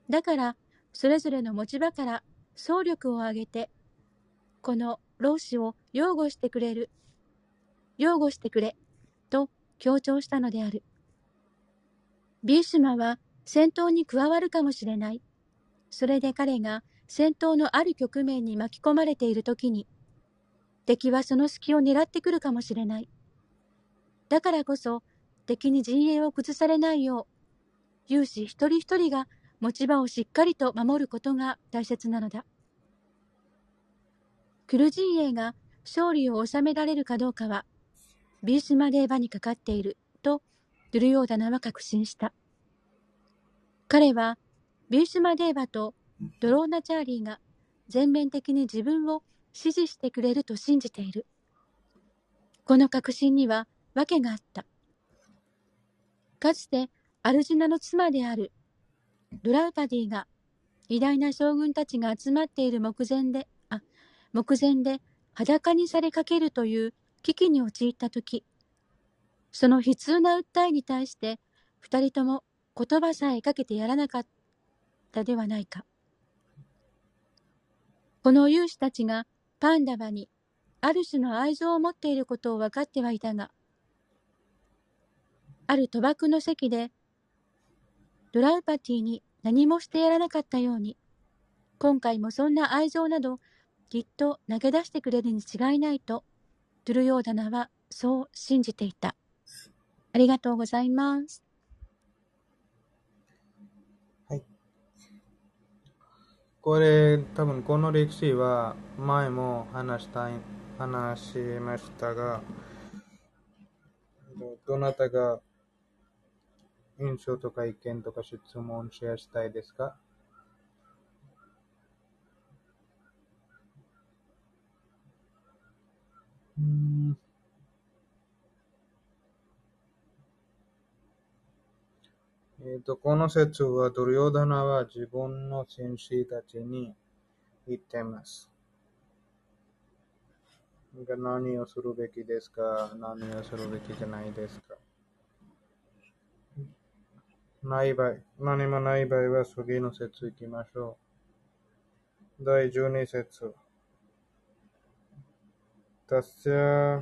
だから、それぞれの持ち場から総力を挙げて、この老子を擁護してくれる、擁護してくれ、と強調したのである。ビーシュマは戦闘に加わるかもしれない。それで彼が戦闘のある局面に巻き込まれている時に、敵はその隙を狙ってくるかもしれない。だからこそ、敵に陣営を崩されないよう、勇士一人一人が持ち場をしっかりと守ることが大切なのだ。クル陣営が勝利を収められるかどうかは、ビースマデーバにかかっている、と、ドゥルヨーダナは確信した。彼は、ビースマデーバとドローナチャーリーが全面的に自分を支持してくれると信じている。この確信には訳があった。かつてアルジュナの妻であるドラウパディが偉大な将軍たちが集まっている目前で、あ、目前で裸にされかけるという危機に陥ったとき、その悲痛な訴えに対して二人とも言葉さえかけてやらなかったではないか。この勇士たちがパンダバにある種の愛情を持っていることを分かってはいたが、ある賭博の席でドラウパティに何もしてやらなかったように、今回もそんな愛情などきっと投げ出してくれるに違いないと、ドゥルヨーダナはそう信じていた。ありがとうございます。はい。これ、多分この歴史は前も話したい、話しましたが、どどなたが印象とか意見とか質問シェアしたいですか？この説はドリヨダナは自分の戦士たちに言っています。が何をするべきですか？何をするべきじゃないですか？ない場合、何もない場合は次の説行きましょう。第12節。タッシャ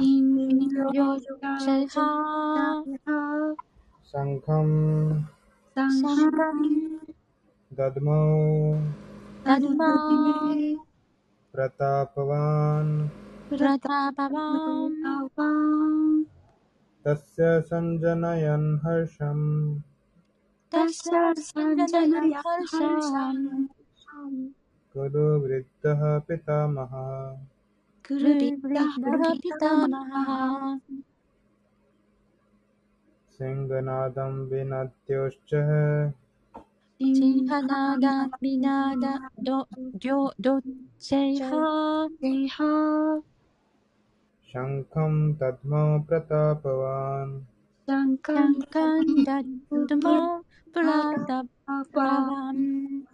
ャハンヘシャンサンジャンサンジャナヤン、ハルシャ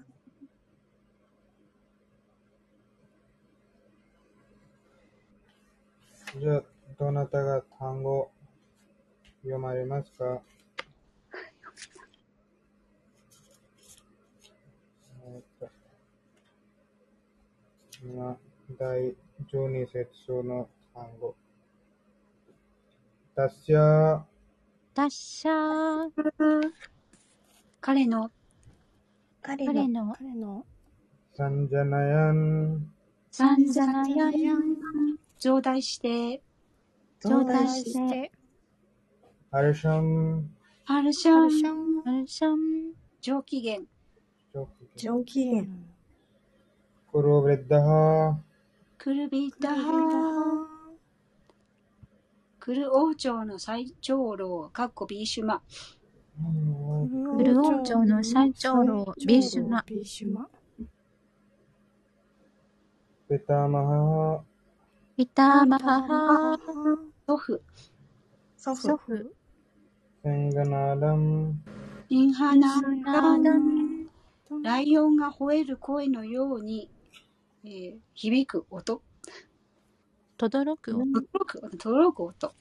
じゃあ、どなたが単語読まれますか？えーっと今、第12節の単語。タッシャー、タッシャー、彼の。彼の。彼の。彼の。サンジャナヤン、サンジャナヤン、増大して。頂戴そし、して。てアルシャン、ハルシャン。ハルシャン。上機嫌。上機嫌。クロブレッダハクルビダハクル王朝の最長老。かっこビーシュマ。ー、ブル王朝の最長老ビーシュマ。ビーシュマ。ペタマハピタマハハ、祖父祖父祖父、Singanadam インハナダダンライオンが吠える声のように、えー響く音。とどろく音。轟く、轟く音。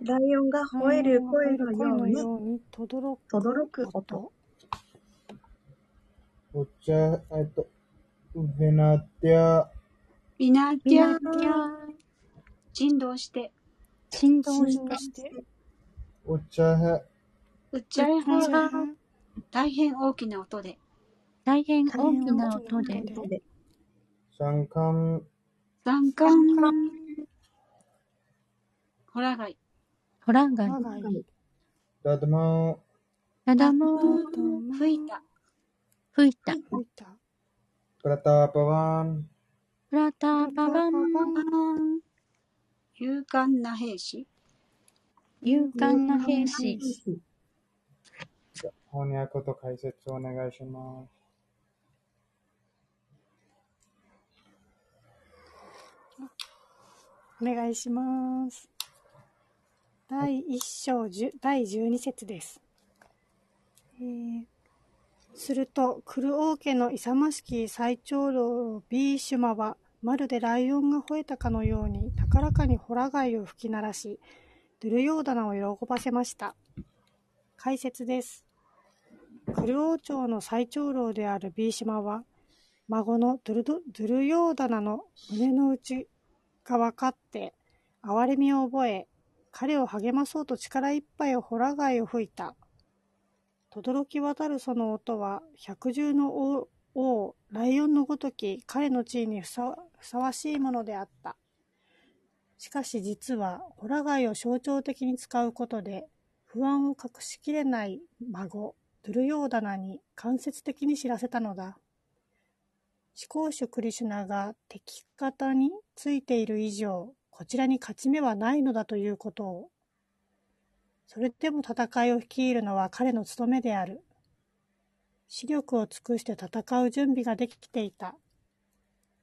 ライオンが吠える声のように、に、とどろとどろく音。Ucha, えっと、Vinatya ビナティア、振動して、振動し振動して、うっちゃれは大変大きな音で、大変大きな音で、で。Shankam 三冠、ホラ貝、ホラ貝、我が家、Dadma なだも吹いた、吹いた、吹いた、Pratapavan プラタパワン、勇敢な兵士、勇敢な兵士、翻訳と解説をお願いします。お願いします。第一章十第十二節です。えーすると、クルオー家の勇ましき最長老ビーシュマは、まるでライオンが吠えたかのように、高らかにホラ貝を吹き鳴らし、ドゥルヨーダナを喜ばせました。解説です。クル王朝の最長老であるビーシュマは、孫のドゥルドドゥルヨーダナの胸の内が分かって、憐れみを覚え、彼を励まそうと力いっぱいホラ貝を吹いた。轟き渡るその音は、百獣の王、ライオンのごとき彼の地位にふさふさわしいものであった。しかし実は、ホラ貝を象徴的に使うことで、不安を隠しきれない孫、ドゥルヨーダナに間接的に知らせたのだ。思考主クリシュナが敵方についている以上、こちらに勝ち目はないのだということを。それでも戦いを率いるのは彼の務めである。視力を尽くして戦う準備ができていた。あ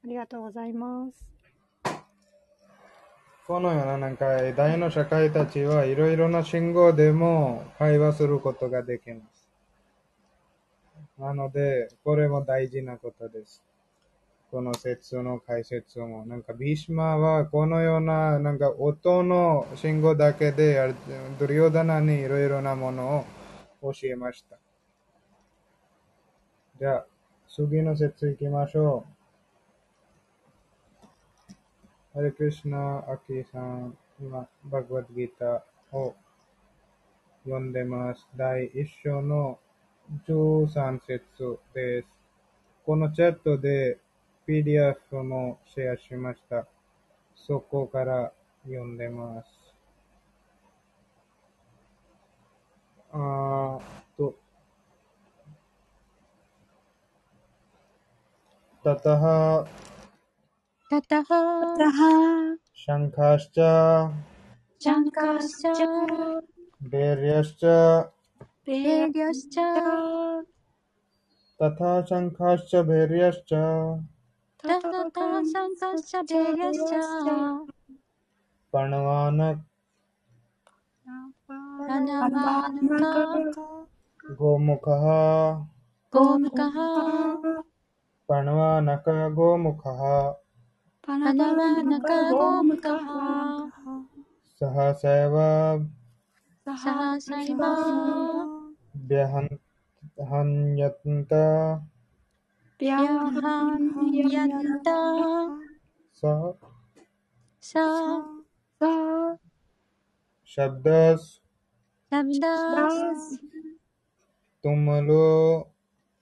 りがとうございます。このようななんか偉大な社会たちはいろいろな信号でも会話することができます。なので、これも大事なことです。この説の解説も。なんか、ビーシマはこのような、なんか音の信号だけで、ドリヨダナにいろいろなものを教えました。じゃあ、次の説行きましょう。ハレクリシナ、アキリさん、今、バグワッドギターを読んでます。第1章の13節です。このチャットで PDF もシェアしました。そこから読んでます。あーっと。たたは。たたは。たは。シャンカーシチャ。シャンカーシチャ。ベリアシチャ。ベリアシチャ。तथा シャンカーシャー भैर्यश्च गोमुख गोमुखः गोमुखः प्रणवानक गोमुखः प्रणवानक गोमुखः सैव सः सैव व्याहां यन्ता सा तुम लो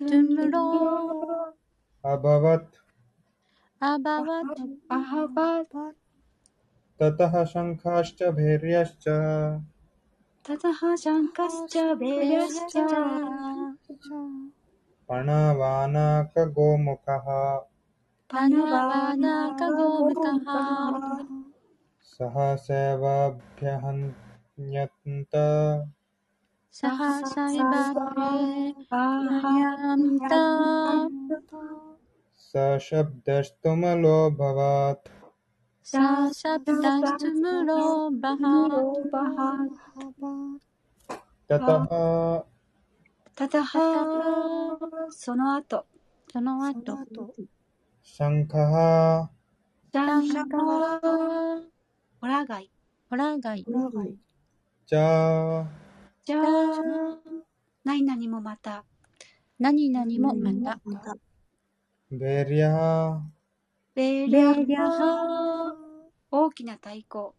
तुम लो अभवत अभवत। अभवत। ततः शङ्खाश्च भैर्यश्च। ततः शङ्खश्च भैर्यश्च। प्रणवानाकगोमुखः सह सेवाभ्यहन्यन्त सह सैवाभ्यहन्यन्त सशब्दस्तुमलोभवात्। सा शब्दस्तुमलोभः ततः サーサプタスムロバハ。バハタタハ、タタハその後、そのそ後。シャンカハ、シャンカー、ホラガイ、ホラガイ、裏貝、ジャー、じゃあ、何々もまた、何々もまた、ベリアハ、ベリャリャハ大きな太鼓、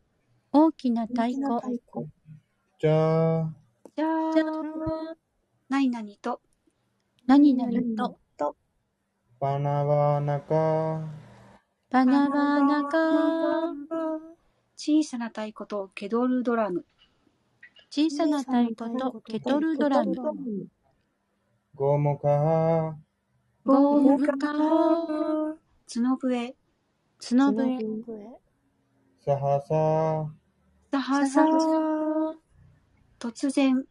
大きな太鼓、太鼓、ジャー、じゃあじゃ、何々と、何々と、と、パナワナカ、バナバナカ、小さな太鼓とケドルドラム、小さな太鼓とケトルドラム、ゴモカ。ハ、ゴームカ、角笛、角笛、サハサ、サハサ。突然、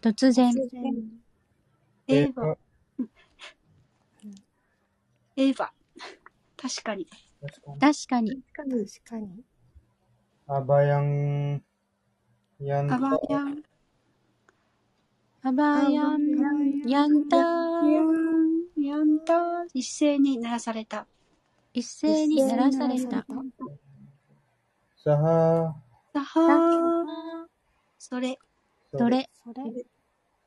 突然、エヴァ、エヴァ、確かに、確かに、確かに、アバヤン、ヤンアバタ、ヤン、アバヤン、ヤン。タヤン、ヤンタ、一斉に鳴らされた。一斉に鳴らされた。サハ、サハそれ、それ、それ、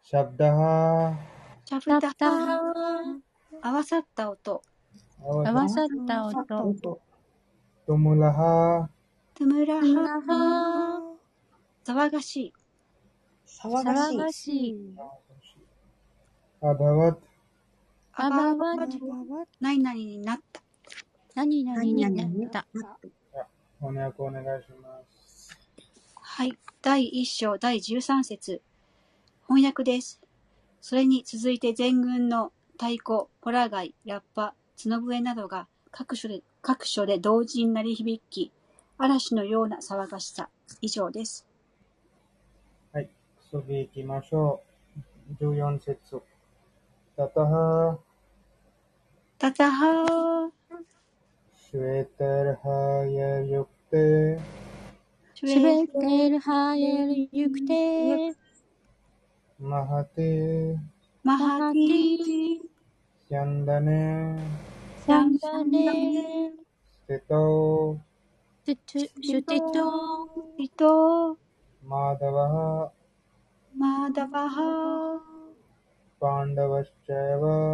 シャブダハ、シャブタハ、合わさった音、合わさった。音、トムラハ、トゥムライハ、ナハ、騒がしい、騒騒がしい、アバワッ、アバワバ何々になった。何々になった。翻訳お願いします。はい。第1章第13節翻訳です。それに続いて全軍の太鼓、ホラガイ、ラッパ、角笛などが各所で、各所で同時に鳴り響き、嵐のような騒がしさ。以上です。はい。次行きましょう。14節。タタハ、タタハシュエタルハヤユクテ、シシュベテルハエルユクテ、マハテ、マハティ、シャンダネ、サンダネ、ステト、シュトゥ、シュティト、リト、マダバハ、マーダバハ、パンダワシュエタルハヤユクテ、タタタタハシュベテルハエルユクテ、マハティシャンダネスティタオ、ママハ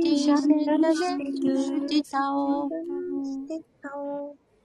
ティシャシャンダンダシュティ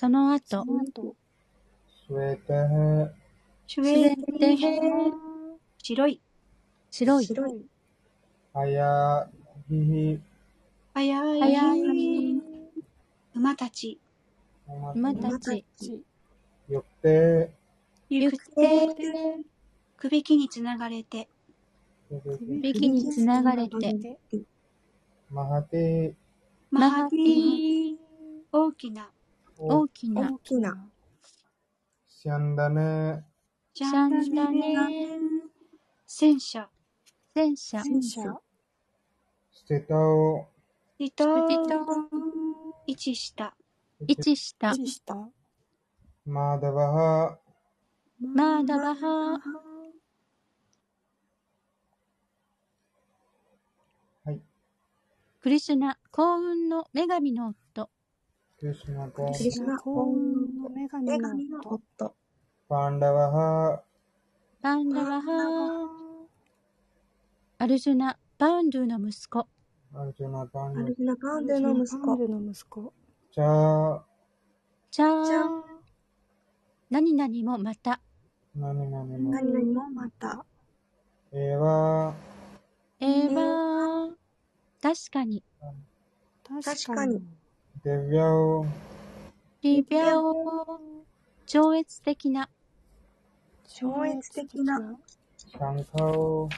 その後、スウェタハ、シュシュエベテヘ、白い、白い、アヤヒヒ、早い、早い、馬たち、馬たち、よって、行く行くびきにつながれて、ビキにつながれて、マハテマハティ、大きな、オ、大きな、きな、シャンダネ、シシャンダネ、戦車、戦車、ステタオ、リトプティト、位置した、位置した、マーダバハ、マーダバハ、は。い。クリシュナ、幸運の女神の夫、クリシュナコン、クリシュナ幸運の女神の夫。夫。パンダワハ、パンダワハアルジュナ、パウンドゥの息子。アルジュナパンダアル、ジュナ・パンドゥの息子。の息子。チャチャー何々もまた。何々も、何々もまた。えーわー。確かに。確かに。デビャオ、リビャオ。超越的な。超越的な。シャンカオ、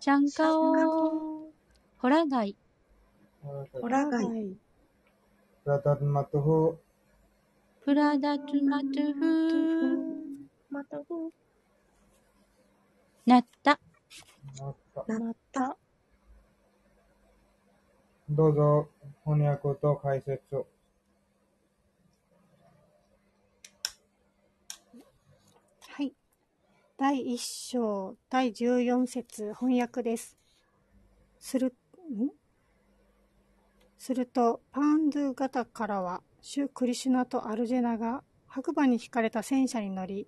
チャンカオ。ホラガイ。ホラガイ。はい。ラタトマトフ、プラダトゥマトゥフまた、なった。なったなった。どうぞ、翻訳と解説を。はい。第一章、第十四節、翻訳です。する、ん？すると、パンドゥ型からは、シュ・クリシュナとアルジェナが白馬に引かれた戦車に乗り、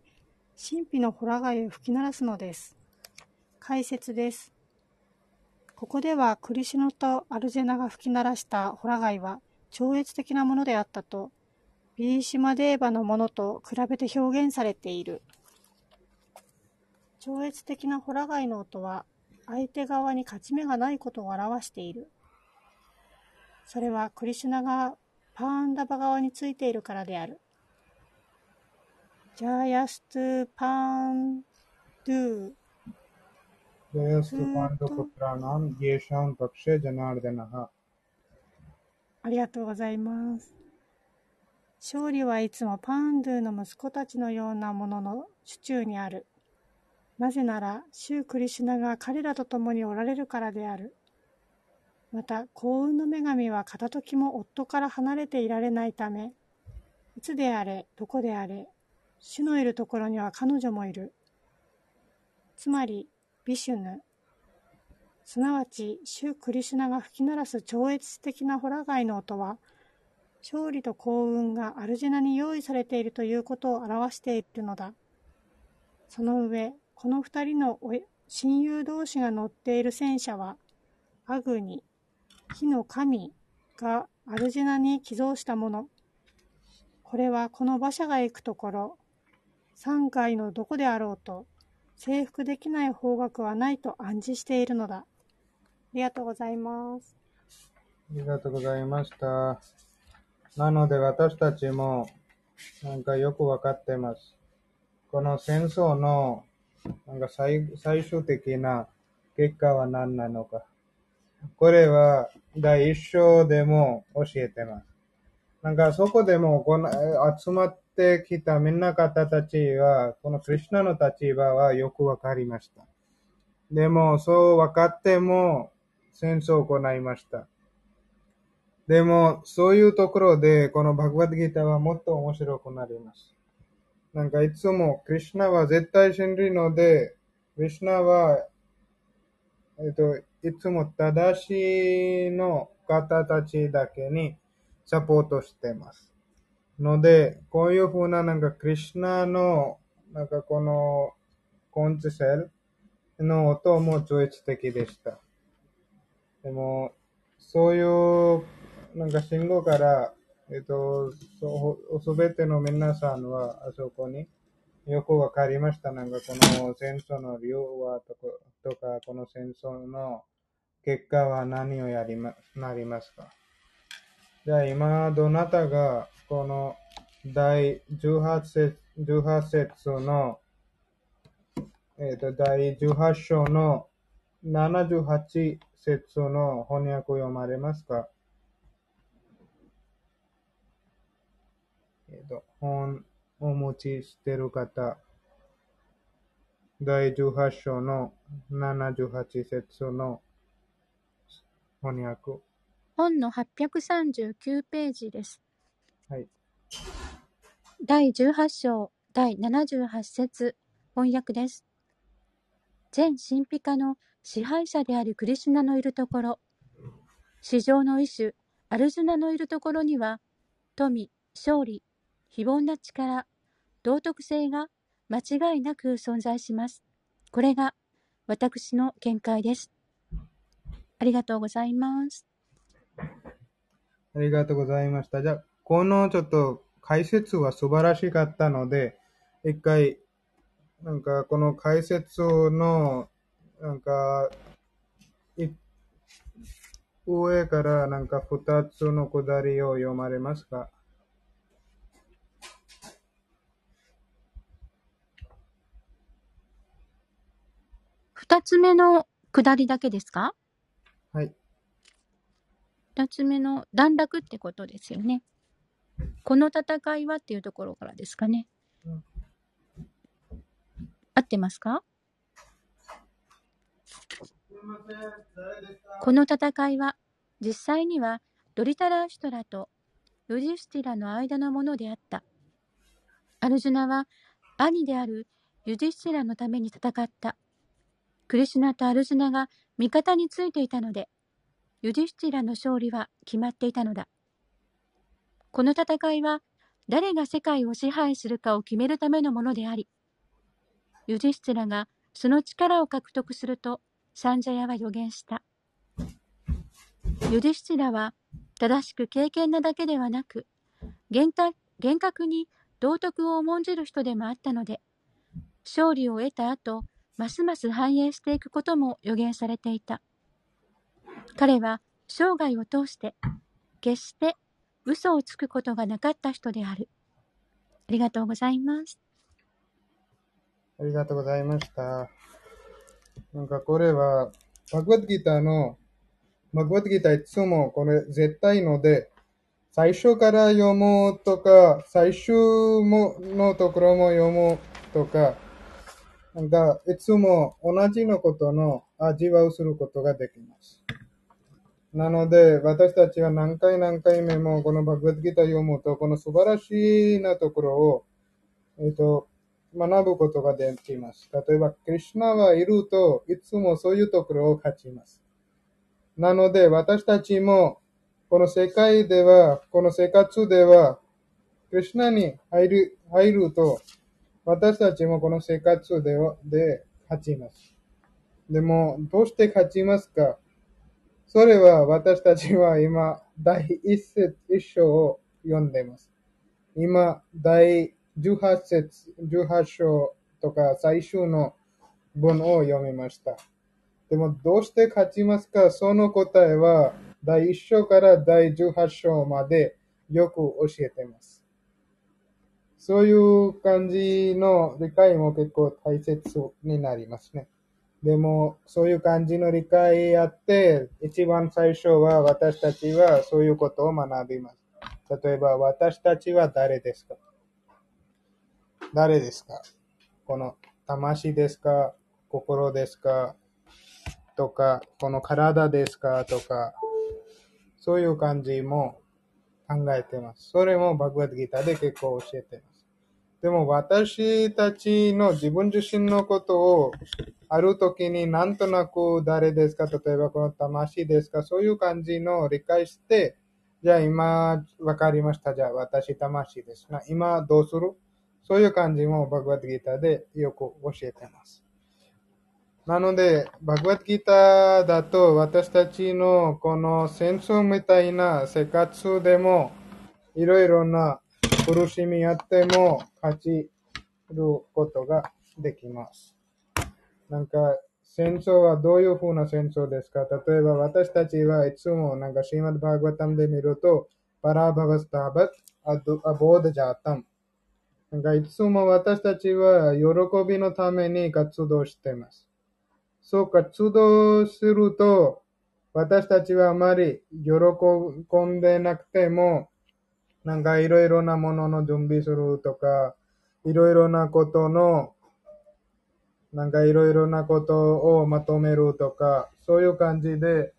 神秘のホラ貝を吹き鳴らすのです。解説です。ここではクリシュナとアルジェナが吹き鳴らしたホラ貝は超越的なものであったと、ビーシマデーバのものと比べて表現されている。超越的なホラ貝の音は相手側に勝ち目がないことを表している。それはクリシュナがパーンダバ側についているからである。ジャーヤストゥパーンドゥジャヤストパンドプトラナン、ゲーシャンパクシェジャナーデナハ。ありがとうございます。勝利はいつもパンドゥの息子たちのようなものの手中にある。なぜなら、シュークリシュナが彼らと共におられるからである。また、幸運の女神は片時も夫から離れていられないため、いつであれ、どこであれ、主のいるところには彼女もいる。つまり、ビシュヌ、すなわち、シュ・クリシュナが吹き鳴らす超越的なホラ貝の音は、勝利と幸運がアルジェナに用意されているということを表しているのだ。その上、この二人の親友同士が乗っている戦車は、アグニ、火の神がアルジェナに寄贈したもの。これはこの馬車が行くところ、山海のどこであろうと、征服できない方角はないと暗示しているのだ。ありがとうございます。ありがとうございました。なので私たちもなんかよくわかってます。この戦争のなんか最最終的な結果は何なのか。これは第一章でも教えてます。なんかそこでもこの集まってきたみんな方たちは、このクリュナの立場はよくわかりました。でもそう分かっても戦争を行いました。でも、そういうところで、このバグワッドギターはもっと面白くなります。なんかいつも、クリュナは絶対真理ので、クリュナは、えっと、いつも正しいの方たちだけにサポートしてます。ので、こういうふうななんかクリュナの、なんかこのコンチセルの音も超越的でした。でも、そういうなんか信号から、えっと、すべての皆さんはあそこによくわかりました。なんかこの戦争の理由はとか、とかこの戦争の結果は何をやりま、なりますか？じゃあ今、どなたがこの第18節 ,18 節の、えっ、と、第18章の78節の翻訳を読まれますか？えっ、と、本をお持ちしている方、第18章の78節の翻訳。本の839ページです。はい。第18章第78節翻訳です。全神秘家の支配者であるクリシュナのいるところ、市場の一種、アルジュナのいるところには、富、勝利、非凡な力、道徳性が間違いなく存在します。これが私の見解です。ありがとうございます。ありがとうございました。じゃあ、このちょっと解説は素晴らしかったので、一回、なんかこの解説の、なんか、い上からなんか二つのくだりを読まれますか？二つ目の下りだけですか？はい。二つ目の段落ってことですよね。この戦いはっていうところからですかね。うん合ってますか？この戦いは実際にはドリタラーシュトラとユディスティラの間のものであった。アルジュナは兄であるユディスティラのために戦った。クリシュナとアルジュナが味方についていたので、ユディスティラの勝利は決まっていたのだ。この戦いは誰が世界を支配するかを決めるためのものであり、ユディスティラがその力を獲得するとサンジャヤは予言した。ユディスティラは正しく敬虔なだけではなく、厳厳格に道徳を重んじる人でもあったので、勝利を得た後、ますます繁栄していくことも予言されていた。彼は生涯を通して、決して嘘をつくことがなかった人である。ありがとうございます。ありがとうございました。なんかこれは、バグワッドギターの、バグワッドギターいつもこれ絶対ので、最初から読むとか、最終ものところも読むとか、なんかいつも同じのことの味わうすることができます。なので、私たちは何回何回目もこのバグワッドギター読むと、この素晴らしいなところを、えっ、と、学ぶことができます。例えば、クリュナはいると、いつもそういうところを勝ちます。なので、私たちも、この世界では、この生活では、クリュナに入る入ると、私たちもこの生活ではで勝ちます。でも、どうして勝ちますか？それは私たちは今、第一節、一章を読んでいます。今、第18節、18章とか最終の文を読みました。でも、どうして勝ちますかその答えは、第1章から第18章までよく教えています。そういう感じの理解も結構大切になりますね。でも、そういう感じの理解あって、一番最初は私たちはそういうことを学びます。例えば、私たちは誰ですか？誰ですか？この魂ですか？心ですか？とか、この体ですか？とか、そういう感じも考えてます。それもバグワッドギターで結構教えてます。でも私たちの自分自身のことをある時になんとなく誰ですか？例えばこの魂ですか？そういう感じの理解して、じゃあ今わかりました。じゃあ私魂ですな。今どうする？そういう感じもバグワッドギターでよく教えてます。なので、バグワッドギターだと私たちのこの戦争みたいな生活でもいろいろな苦しみあっても勝ちることができます。なんか戦争はどういうふうな戦争ですか？例えば私たちはいつもなんかシーマッバーグワタムで見るとパラバガスタバッアボーダジャータムなんかいつも私たちは喜びのために活動しています。そう活動すると、私たちはあまり喜んでなくても、なんかいろいろなものの準備するとか、いろいろなことの、なんかいろいろなことをまとめるとか、そういう感じで、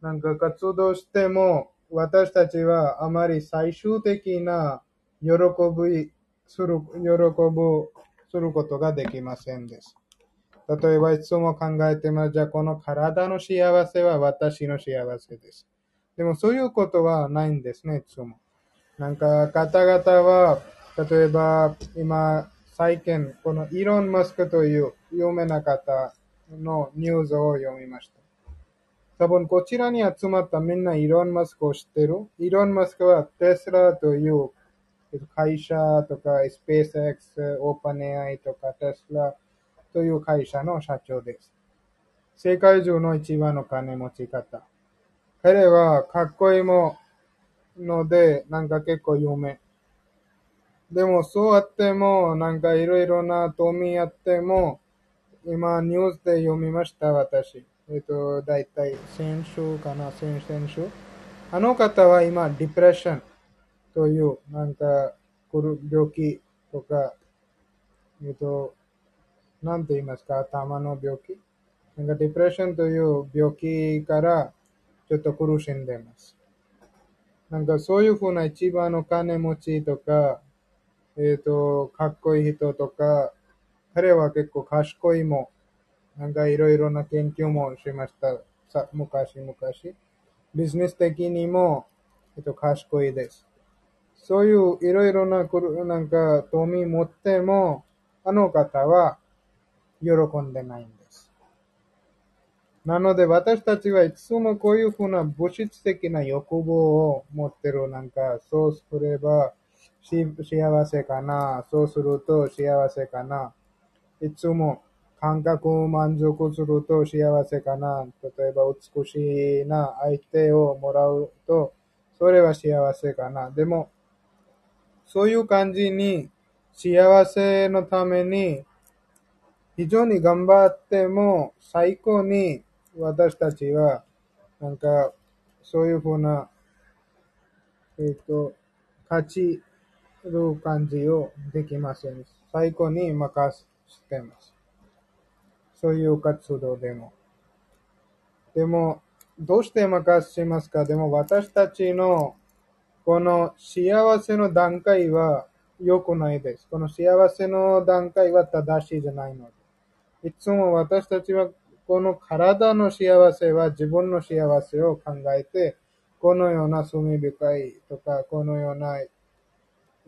なんか活動しても、私たちはあまり最終的な喜びする、喜ぶ、することができませんです。例えば、いつも考えてます。じゃあ、この体の幸せは私の幸せです。でも、そういうことはないんですね、いつも。なんか、方々は、例えば、今、最近、このイーロン・マスクという有名な方のニュースを読みました。多分、こちらに集まったみんなイーロン・マスクを知ってる？イーロン・マスクはテスラという会社とか、スペース X、オーパネ AI とか、テスラという会社の社長です。世界中の一番の金持ち方。彼はかっこいいもので、なんか結構有名。でも、そうあっても、なんかいろいろな富あっても、今ニュースで読みました、私。えっと、だいたい先週かな、先々週。あの方は今、ディプレッションという、なんか、病気とか、えっと、なんて言いますか、頭の病気。なんか、ディプレッションという病気から、ちょっと苦しんでます。なんか、そういうふうな一番の金持ちとか、えっ、と、かっこいい人とか、彼は結構賢いも、なんかいろいろな研究もしました。さ昔々。ビジネス的にも、えっと、賢いです。そういういろいろな、なんか富持っても、あの方は喜んでないんです。なので私たちはいつもこういうふうな物質的な欲望を持ってる。なんか、そうすれば幸せかな。そうすると幸せかな。いつも感覚を満足すると幸せかな。例えば美しいな相手をもらうと、それは幸せかな。でも、そういう感じに幸せのために非常に頑張っても最高に私たちはなんかそういうふうな、えっ、と、勝ちる感じをできません。最高に任せてます。そういう活動でも。でも、どうして任せますか？でも私たちのこの幸せの段階は良くないです。この幸せの段階は正しいじゃないので。いつも私たちはこの体の幸せは自分の幸せを考えて、このような罪深いとか、このような、え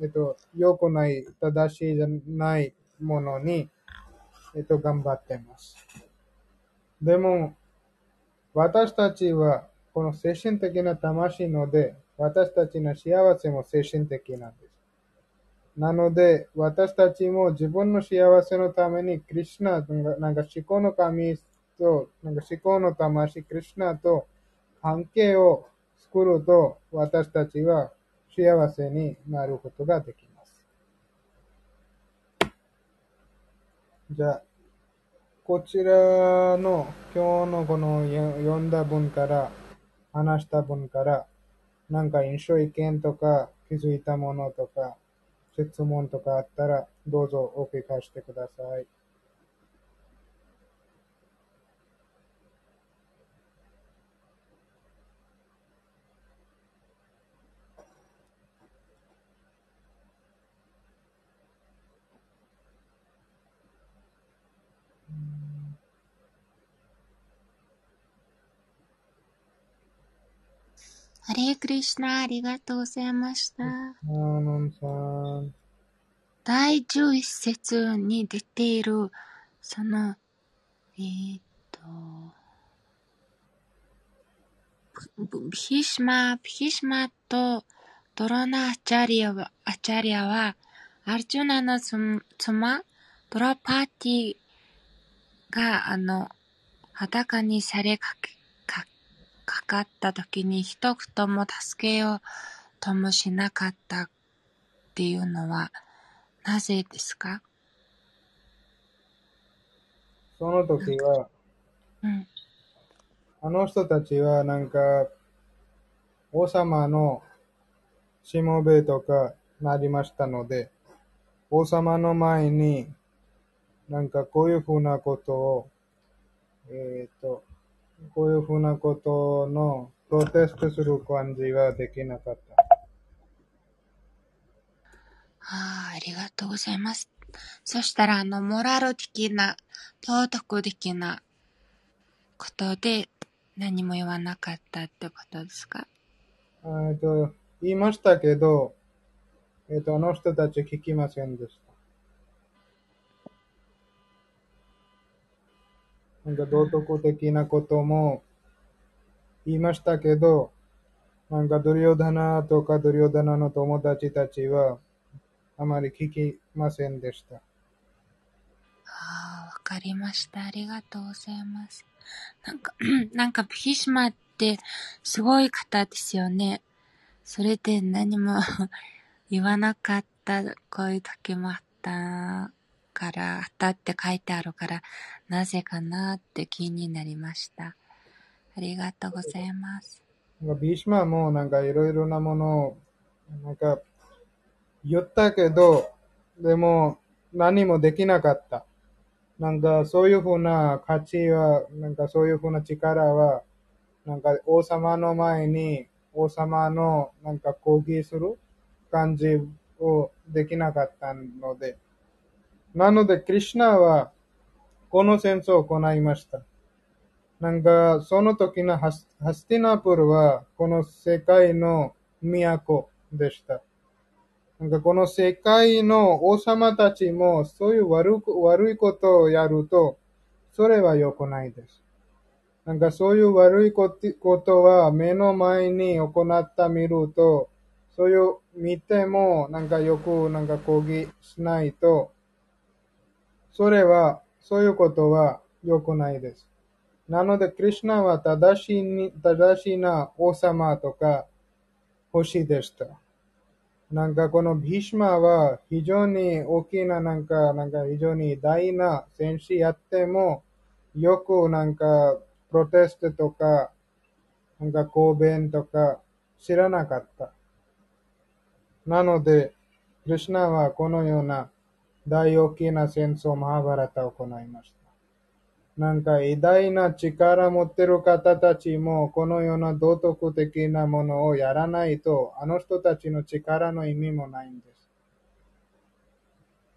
っと、良くない、正しいじゃないものに、えっと、頑張ってます。でも、私たちは、この精神的な魂ので、私たちの幸せも精神的なんです。なので、私たちも自分の幸せのために、クリシュナ、なんか思考の神と、なんか思考の魂、クリシュナと関係を作ると、私たちは幸せになることができます。じゃあ、こちらの今日のこの読んだ文から、話した文から、なんか印象意見とか気づいたものとか、質問とかあったら、どうぞお聞かせてください。ハレークリシュナありがとうございました。第11節に出ている、その、えーっと、ブヒシマ、ヒシマとドロナアチャリアは、アチャリアは、アルジュナの妻、妻ドラパーティが、あの、裸にされかけ、か、かかった時に一言も助けようともしなかったっていうのは、なぜですか？その時は、うん。あの人たちはなんか、王様のしもべとかなりましたので、王様の前に、なんかこういうふうなことを、えっ、と、こういうふうなことのプロテストする感じはできなかった。ああ、ありがとうございます。そしたら、あの、モラル的な、道徳的なことで何も言わなかったってことですか？えっと、言いましたけど、えっ、と、あの人たち聞きませんでした。なんか道徳的なことも言いましたけど、なんかドリオダナとかドリオダナの友達たちはあまり聞きませんでした。ああ、わかりました。ありがとうございます。なんか、なんか、プヒシマってすごい方ですよね。それで何も 言わなかった、こういう時もあったから、あったって書いてあるから、なぜかなって気になりました。ありがとうございます。なんかビーシマもなんかいろいろなものをなんか言ったけど、でも何もできなかった。なんかそういうふうな価値は、なんかそういうふうな力は、なんか王様の前に王様のなんか抗議する感じをできなかったので。なので、クリシュナはこの戦争を行いました。なんか、その時のハスティナプルは、この世界の都でした。なんか、この世界の王様たちも、そういう悪悪いことをやると、それは良くないです。なんか、そういう悪いことは、目の前に行った見ると、そういう見ても、なんかよく、なんか抗議しないと、それは、そういうことは良くないです。なので、クリュナは正しい、正しいな王様とか星でした。なんかこのビーシマは非常に大きななんか、なんか非常に大な戦士やっても、よくなんかプロテストとか、なんか公弁とか知らなかった。なので、クリュナはこのような大大きな戦争マハバラタを行いました。なんか偉大な力持ってる方たちもこのような道徳的なものをやらないと、あの人たちの力の意味もないんです。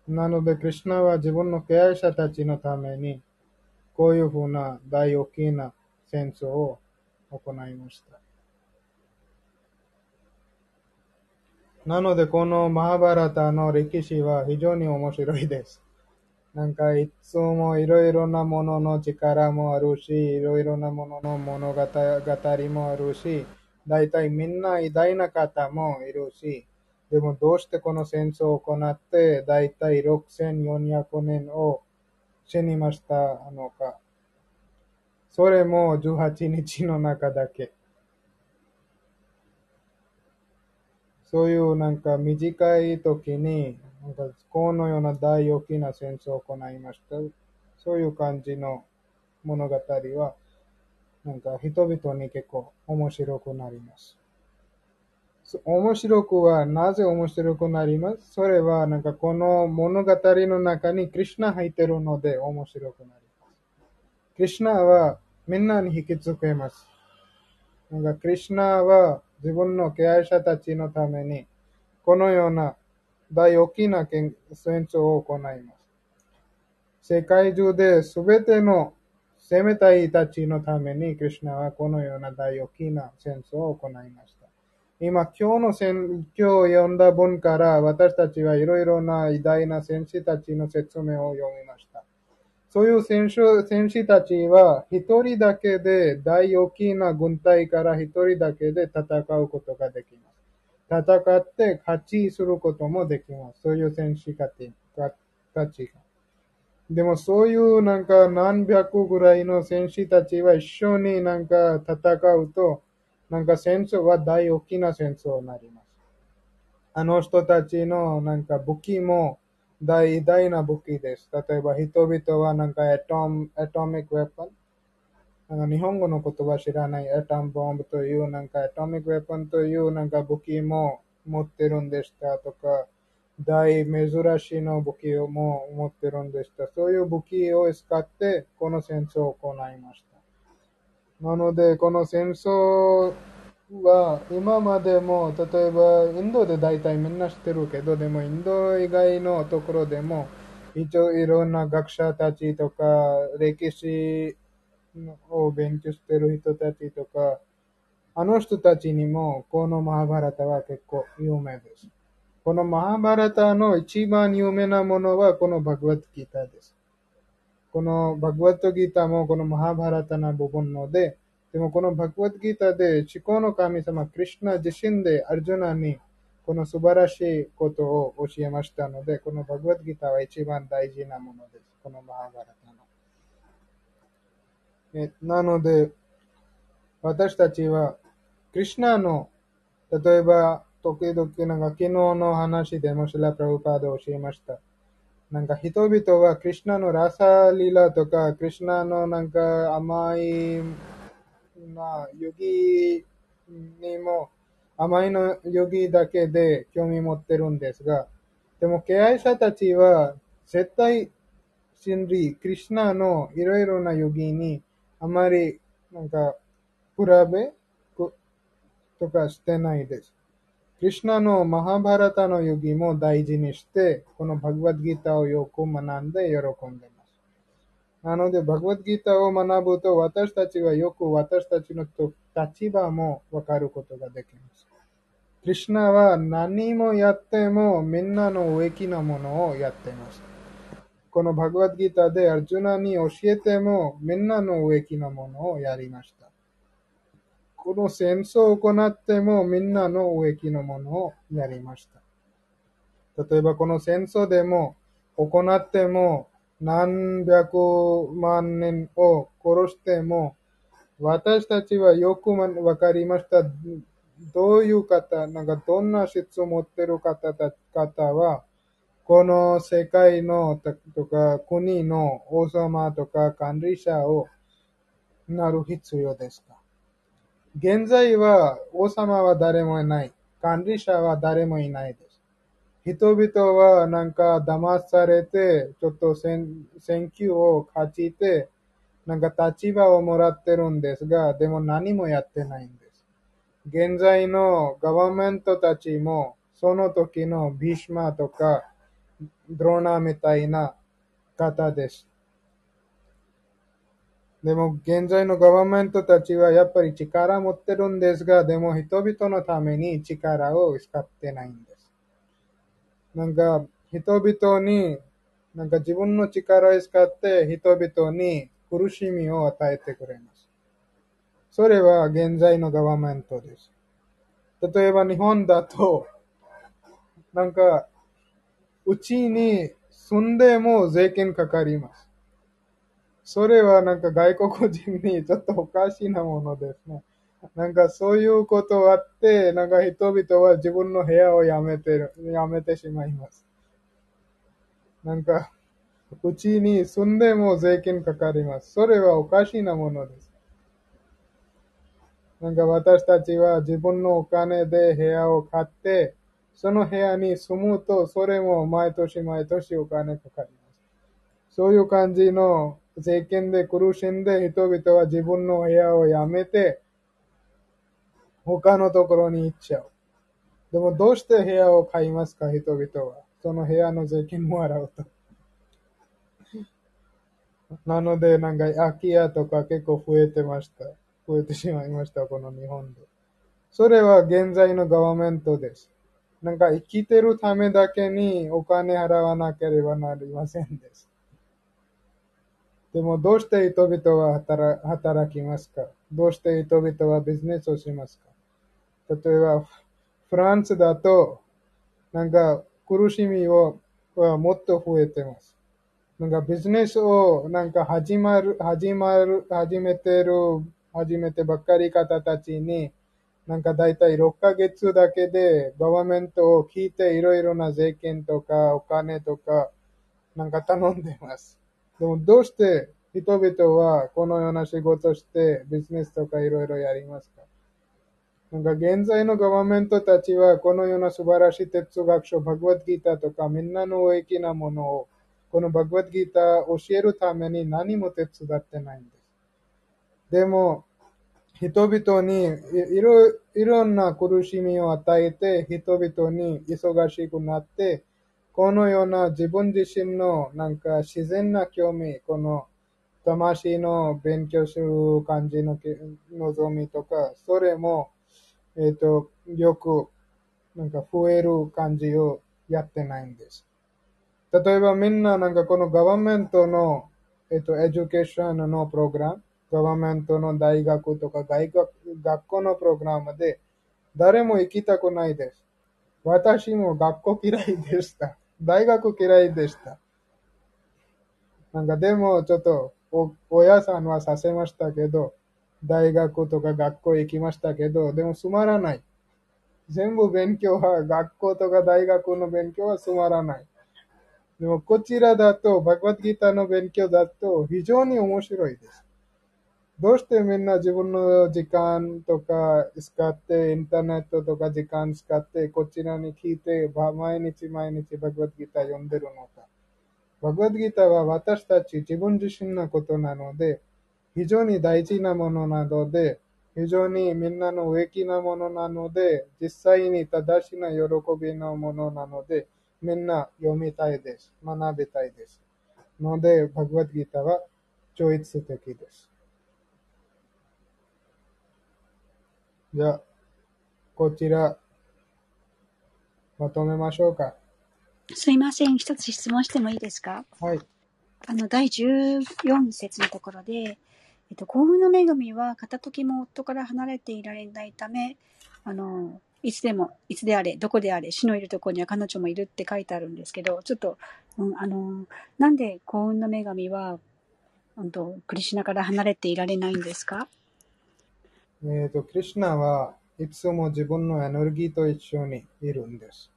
なので、クリュナは自分の敬愛者たちのために、こういうふうな大大きな戦争を行いました。なので、このマハバラタの歴史は非常に面白いです。なんかいつもいろいろなものの力もあるし、いろいろなものの物語もあるし、大体みんな偉大な方もいるし、でもどうしてこの戦争を行って、大体6400年を死にましたのか。それも18日の中だけ。そういうなんか短い時に、なんかこのような大大きな戦争を行いました。そういう感じの物語は、なんか人々に結構面白くなります。面白くはなぜ面白くなります？それはなんかこの物語の中にクリュナ入ってるので面白くなります。クリュナはみんなに引きつけます。なんかクリュナは自分の敬愛者たちのためにこのような大大きな戦争を行います。世界中で全ての攻めたいたちのために、クリュナはこのような大大きな戦争を行いました。今、今日の戦、今日読んだ文から私たちはいろいろな偉大な戦士たちの説明を読みました。そういう戦士戦士たちは一人だけで大大きな軍隊から一人だけで戦うことができます。戦って勝ちすることもできます。そういう戦士たちが。でもそういうなんか何百ぐらいの戦士たちは一緒になんか戦うと、なんか戦争は大大きな戦争になります。あの人たちのなんか武器も大偉大な武器です。例えば人々はなんかエトム、エトミックウェポンなんか日本語の言葉知らないエトムボンブというなんかエトミックウェポンというなんか武器も持ってるんでしたとか、大珍しいの武器をも持ってるんでした。そういう武器を使ってこの戦争を行いました。なので、この戦争は今までも、例えばインドで大体みんな知ってるけど、でもインド以外のところでも、一応いろんな学者たちとか、歴史を勉強してる人たちとか、あの人たちにもこのマハバラタは結構有名です。このマハバラタの一番有名なものはこのバグワッドギターです。このバグワッドギターもこのマハバラタな部分ので、でもこのバグワッドギータで思考の神様、クリシュナ自身でアルジュナにこの素晴らしいことを教えましたので、このバグワッドギータは一番大事なものです。このマハバラタの。えなので、私たちは、クリシュナの、例えば、時々なんか昨日の話でもシラプラブパードを教えました。なんか人々はクリシュナのラサリラとか、クリシュナのなんか甘い、な、ヨギにも、甘いのヨギだけで興味持ってるんですが、でも敬愛者たちは絶対真理、クリシュナのいろいろなヨギにあまりなんか比べとかしてないです。クリシュナのマハバラタのヨギも大事にして、このバグワッドギターをよく学んで喜んでます。なので、バグワッドギータを学ぶと、私たちはよく私たちの立場もわかることができます。クリュナは何もやってもみんなの植木なものをやっています。このバグワッドギータでアルジュナに教えてもみんなの植木なものをやりました。この戦争を行ってもみんなの植木のものをやりました。例えばこの戦争でも行っても何百万人を殺しても私たちはよくわかりました。どういう方、なんかどんな質を持ってる方た方は、この世界のとか国の王様とか管理者をなる必要ですか？現在は王様は誰もいない。管理者は誰もいないです。人々はなんか騙されて、ちょっと選挙を勝ちて、なんか立場をもらってるんですが、でも何もやってないんです。現在のガバメントたちも、その時のビシマとか、ドローナーみたいな方です。でも現在のガバメントたちはやっぱり力持ってるんですが、でも人々のために力を使ってないんです。なんか人々に、なんか自分の力を使って人々に苦しみを与えてくれます。それは現在のガバメントです。例えば日本だと、なんか、うちに住んでも税金かかります。それはなんか外国人にちょっとおかしなものですね。なんかそういうことがあって、なんか人々は自分の部屋をやめてる、やめてしまいます。なんか、うちに住んでも税金かかります。それはおかしなものです。なんか私たちは自分のお金で部屋を買って、その部屋に住むと、それも毎年毎年お金かかります。そういう感じの税金で苦しんで人々は自分の部屋をやめて、他のところに行っちゃう。でもどうして部屋を買いますか、人々は。その部屋の税金も払うと。なので、なんか空き家とか結構増えてました。増えてしまいました、この日本で。それは現在のガバメントです。なんか生きてるためだけにお金払わなければなりませんです。でもどうして人々は働働きますか？どうして人々はビジネスをしますか？例えば、フランスだと、なんか苦しみをはもっと増えてます。なんかビジネスをなんか始まる、始まる、始めてる、始めてばっかり方たちに、なんかだいたい6ヶ月だけでガバメントを聞いていろいろな税金とかお金とかなんか頼んでます。でもどうして人々はこのような仕事してビジネスとかいろいろやりますか？なんか現在のガバメントたちはこのような素晴らしい哲学書、バグワッドギータとかみんなの大きなものをこのバグワッドギータを教えるために何も手伝ってないんです。でも、人々にいろいろな苦しみを与えて、人々に忙しくなって、このような自分自身のなんか自然な興味、この魂の勉強する感じの望みとか、それも、えっ、と、よくなんか増える感じをやってないんです。例えばみんななんかこの government の、えっと、 education のプログラム、 government の大学とか大学学校のプログラムで誰も行きたくないです。私も学校嫌いでした。大学嫌いでした。なんかでもちょっとお親さんはさせましたけど、大学とか学校行きましたけど、でもつまらない。全部勉強は、学校とか大学の勉強はつまらない。でもこちらだと、バグワッドギターの勉強だと非常に面白いです。どうしてみんな自分の時間とか使って、インターネットとか時間使って、こちらに聞いて、毎日毎日バグワッドギター読んでるのか。バグワッドギターは私たち自分自身のことなので、非常に大事なものなので、非常にみんなの植木なものなので、実際に正しな喜びのものなので、みんな読みたいです。学びたいです。ので、バグワッドギターは超越的です。じゃあ、こちら、まとめましょうか。すいません。一つ質問してもいいですか？はい。あの、第14節のところで、えっと、幸運の女神は片時も夫から離れていられないため、あの、いつでも、いつであれ、どこであれ、死のいるところには彼女もいるって書いてあるんですけど、ちょっと、うん、あの、なんで幸運の女神は、うんと、クリシナから離れていられないんですか？えっ、と、クリシナはいつも自分のエネルギーと一緒にいるんです。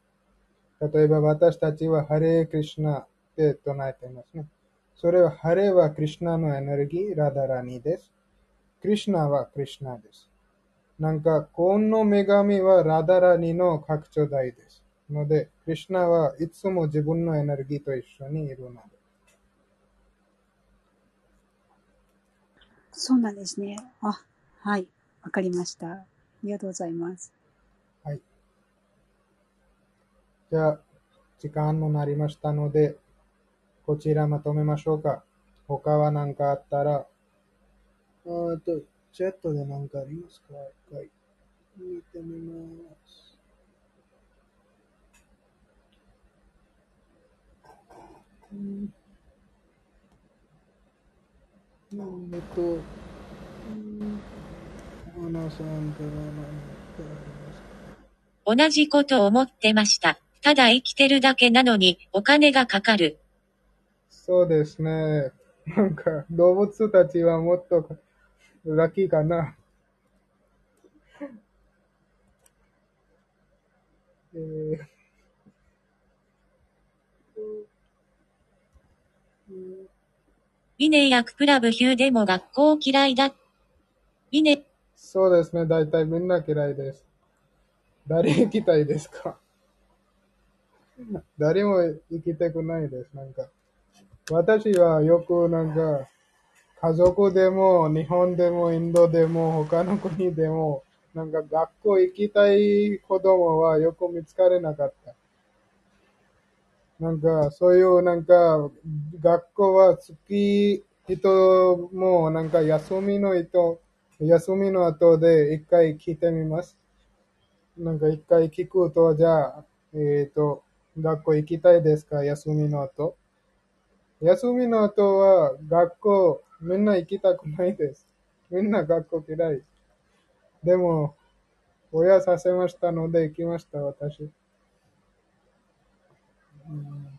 例えば私たちはハレークリシナって唱えていますね。それはハレーはクリシュナのエネルギー、ラダラニです。クリシュナはクリシュナです。なんか、幸運の女神はラダラニの拡張台です。ので、クリシュナはいつも自分のエネルギーと一緒にいるので。そうなんですね。あ、はい。わかりました。ありがとうございます。はい。じゃあ、時間もなりましたので、こちらまとめましょうか。他は何かあったら、あーと、チャットで何かありますか？一回見てみます。うんと、さんから何かありますか？同じこと思ってました。ただ生きてるだけなのにお金がかかる。そうですね。なんか、動物たちはもっとラッキーかな。えービネやクプラブヒューでも学校嫌いだ。ビネ、そうですね。大体みんな嫌いです。誰行きたいですか？誰も行きたくないです。なんか、私はよくなんか、家族でも、日本でも、インドでも、他の国でも、なんか学校行きたい子供はよく見つかれなかった。なんか、そういうなんか、学校は好き人も、なんか休みの人、休みの後で一回聞いてみます。なんか一回聞くと、じゃあ、えっ、と、学校行きたいですか？休みの後。休みの後は学校みんな行きたくないです。みんな学校嫌い。でも、親させましたので行きました、私。うん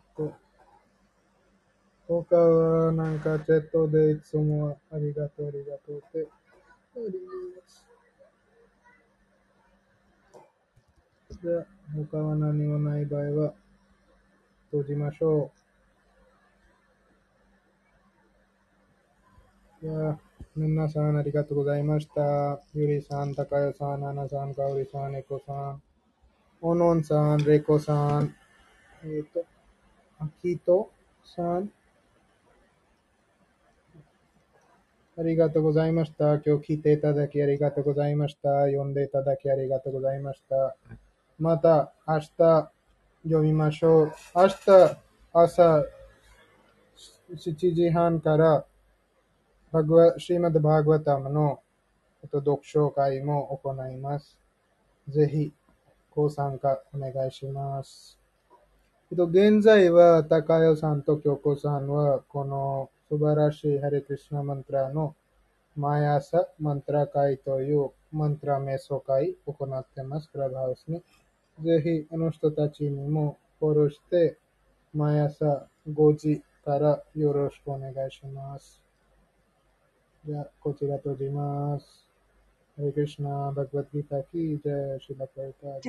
他はなんかチャットでいつもありがとう、ありがとうって。じゃあ、他は何もない場合は閉じましょう。じゃあ、皆さんありがとうございました。ゆりさん、高代さん、ななさん、かおりさん、ねこさん、おのんさん、れこさん、えっ、と、あきとさん、ありがとうございました。今日聞いていただきありがとうございました。読んでいただきありがとうございました。また明日読みましょう。明日朝7時半からシーマドバーグワタムの読書会も行います。ぜひご参加お願いします。えっと、現在は、高代さんと京子さんは、この素晴らしいハレクリシナマントラの毎朝マントラ会というマントラ瞑想会を行ってます、クラブハウスに。ぜひ、あの人たちにもフォローして、毎朝5時からよろしくお願いします。こちら閉じます。ハレクリシナ、バガヴァッドギータキージャー、シーラ・プラブパー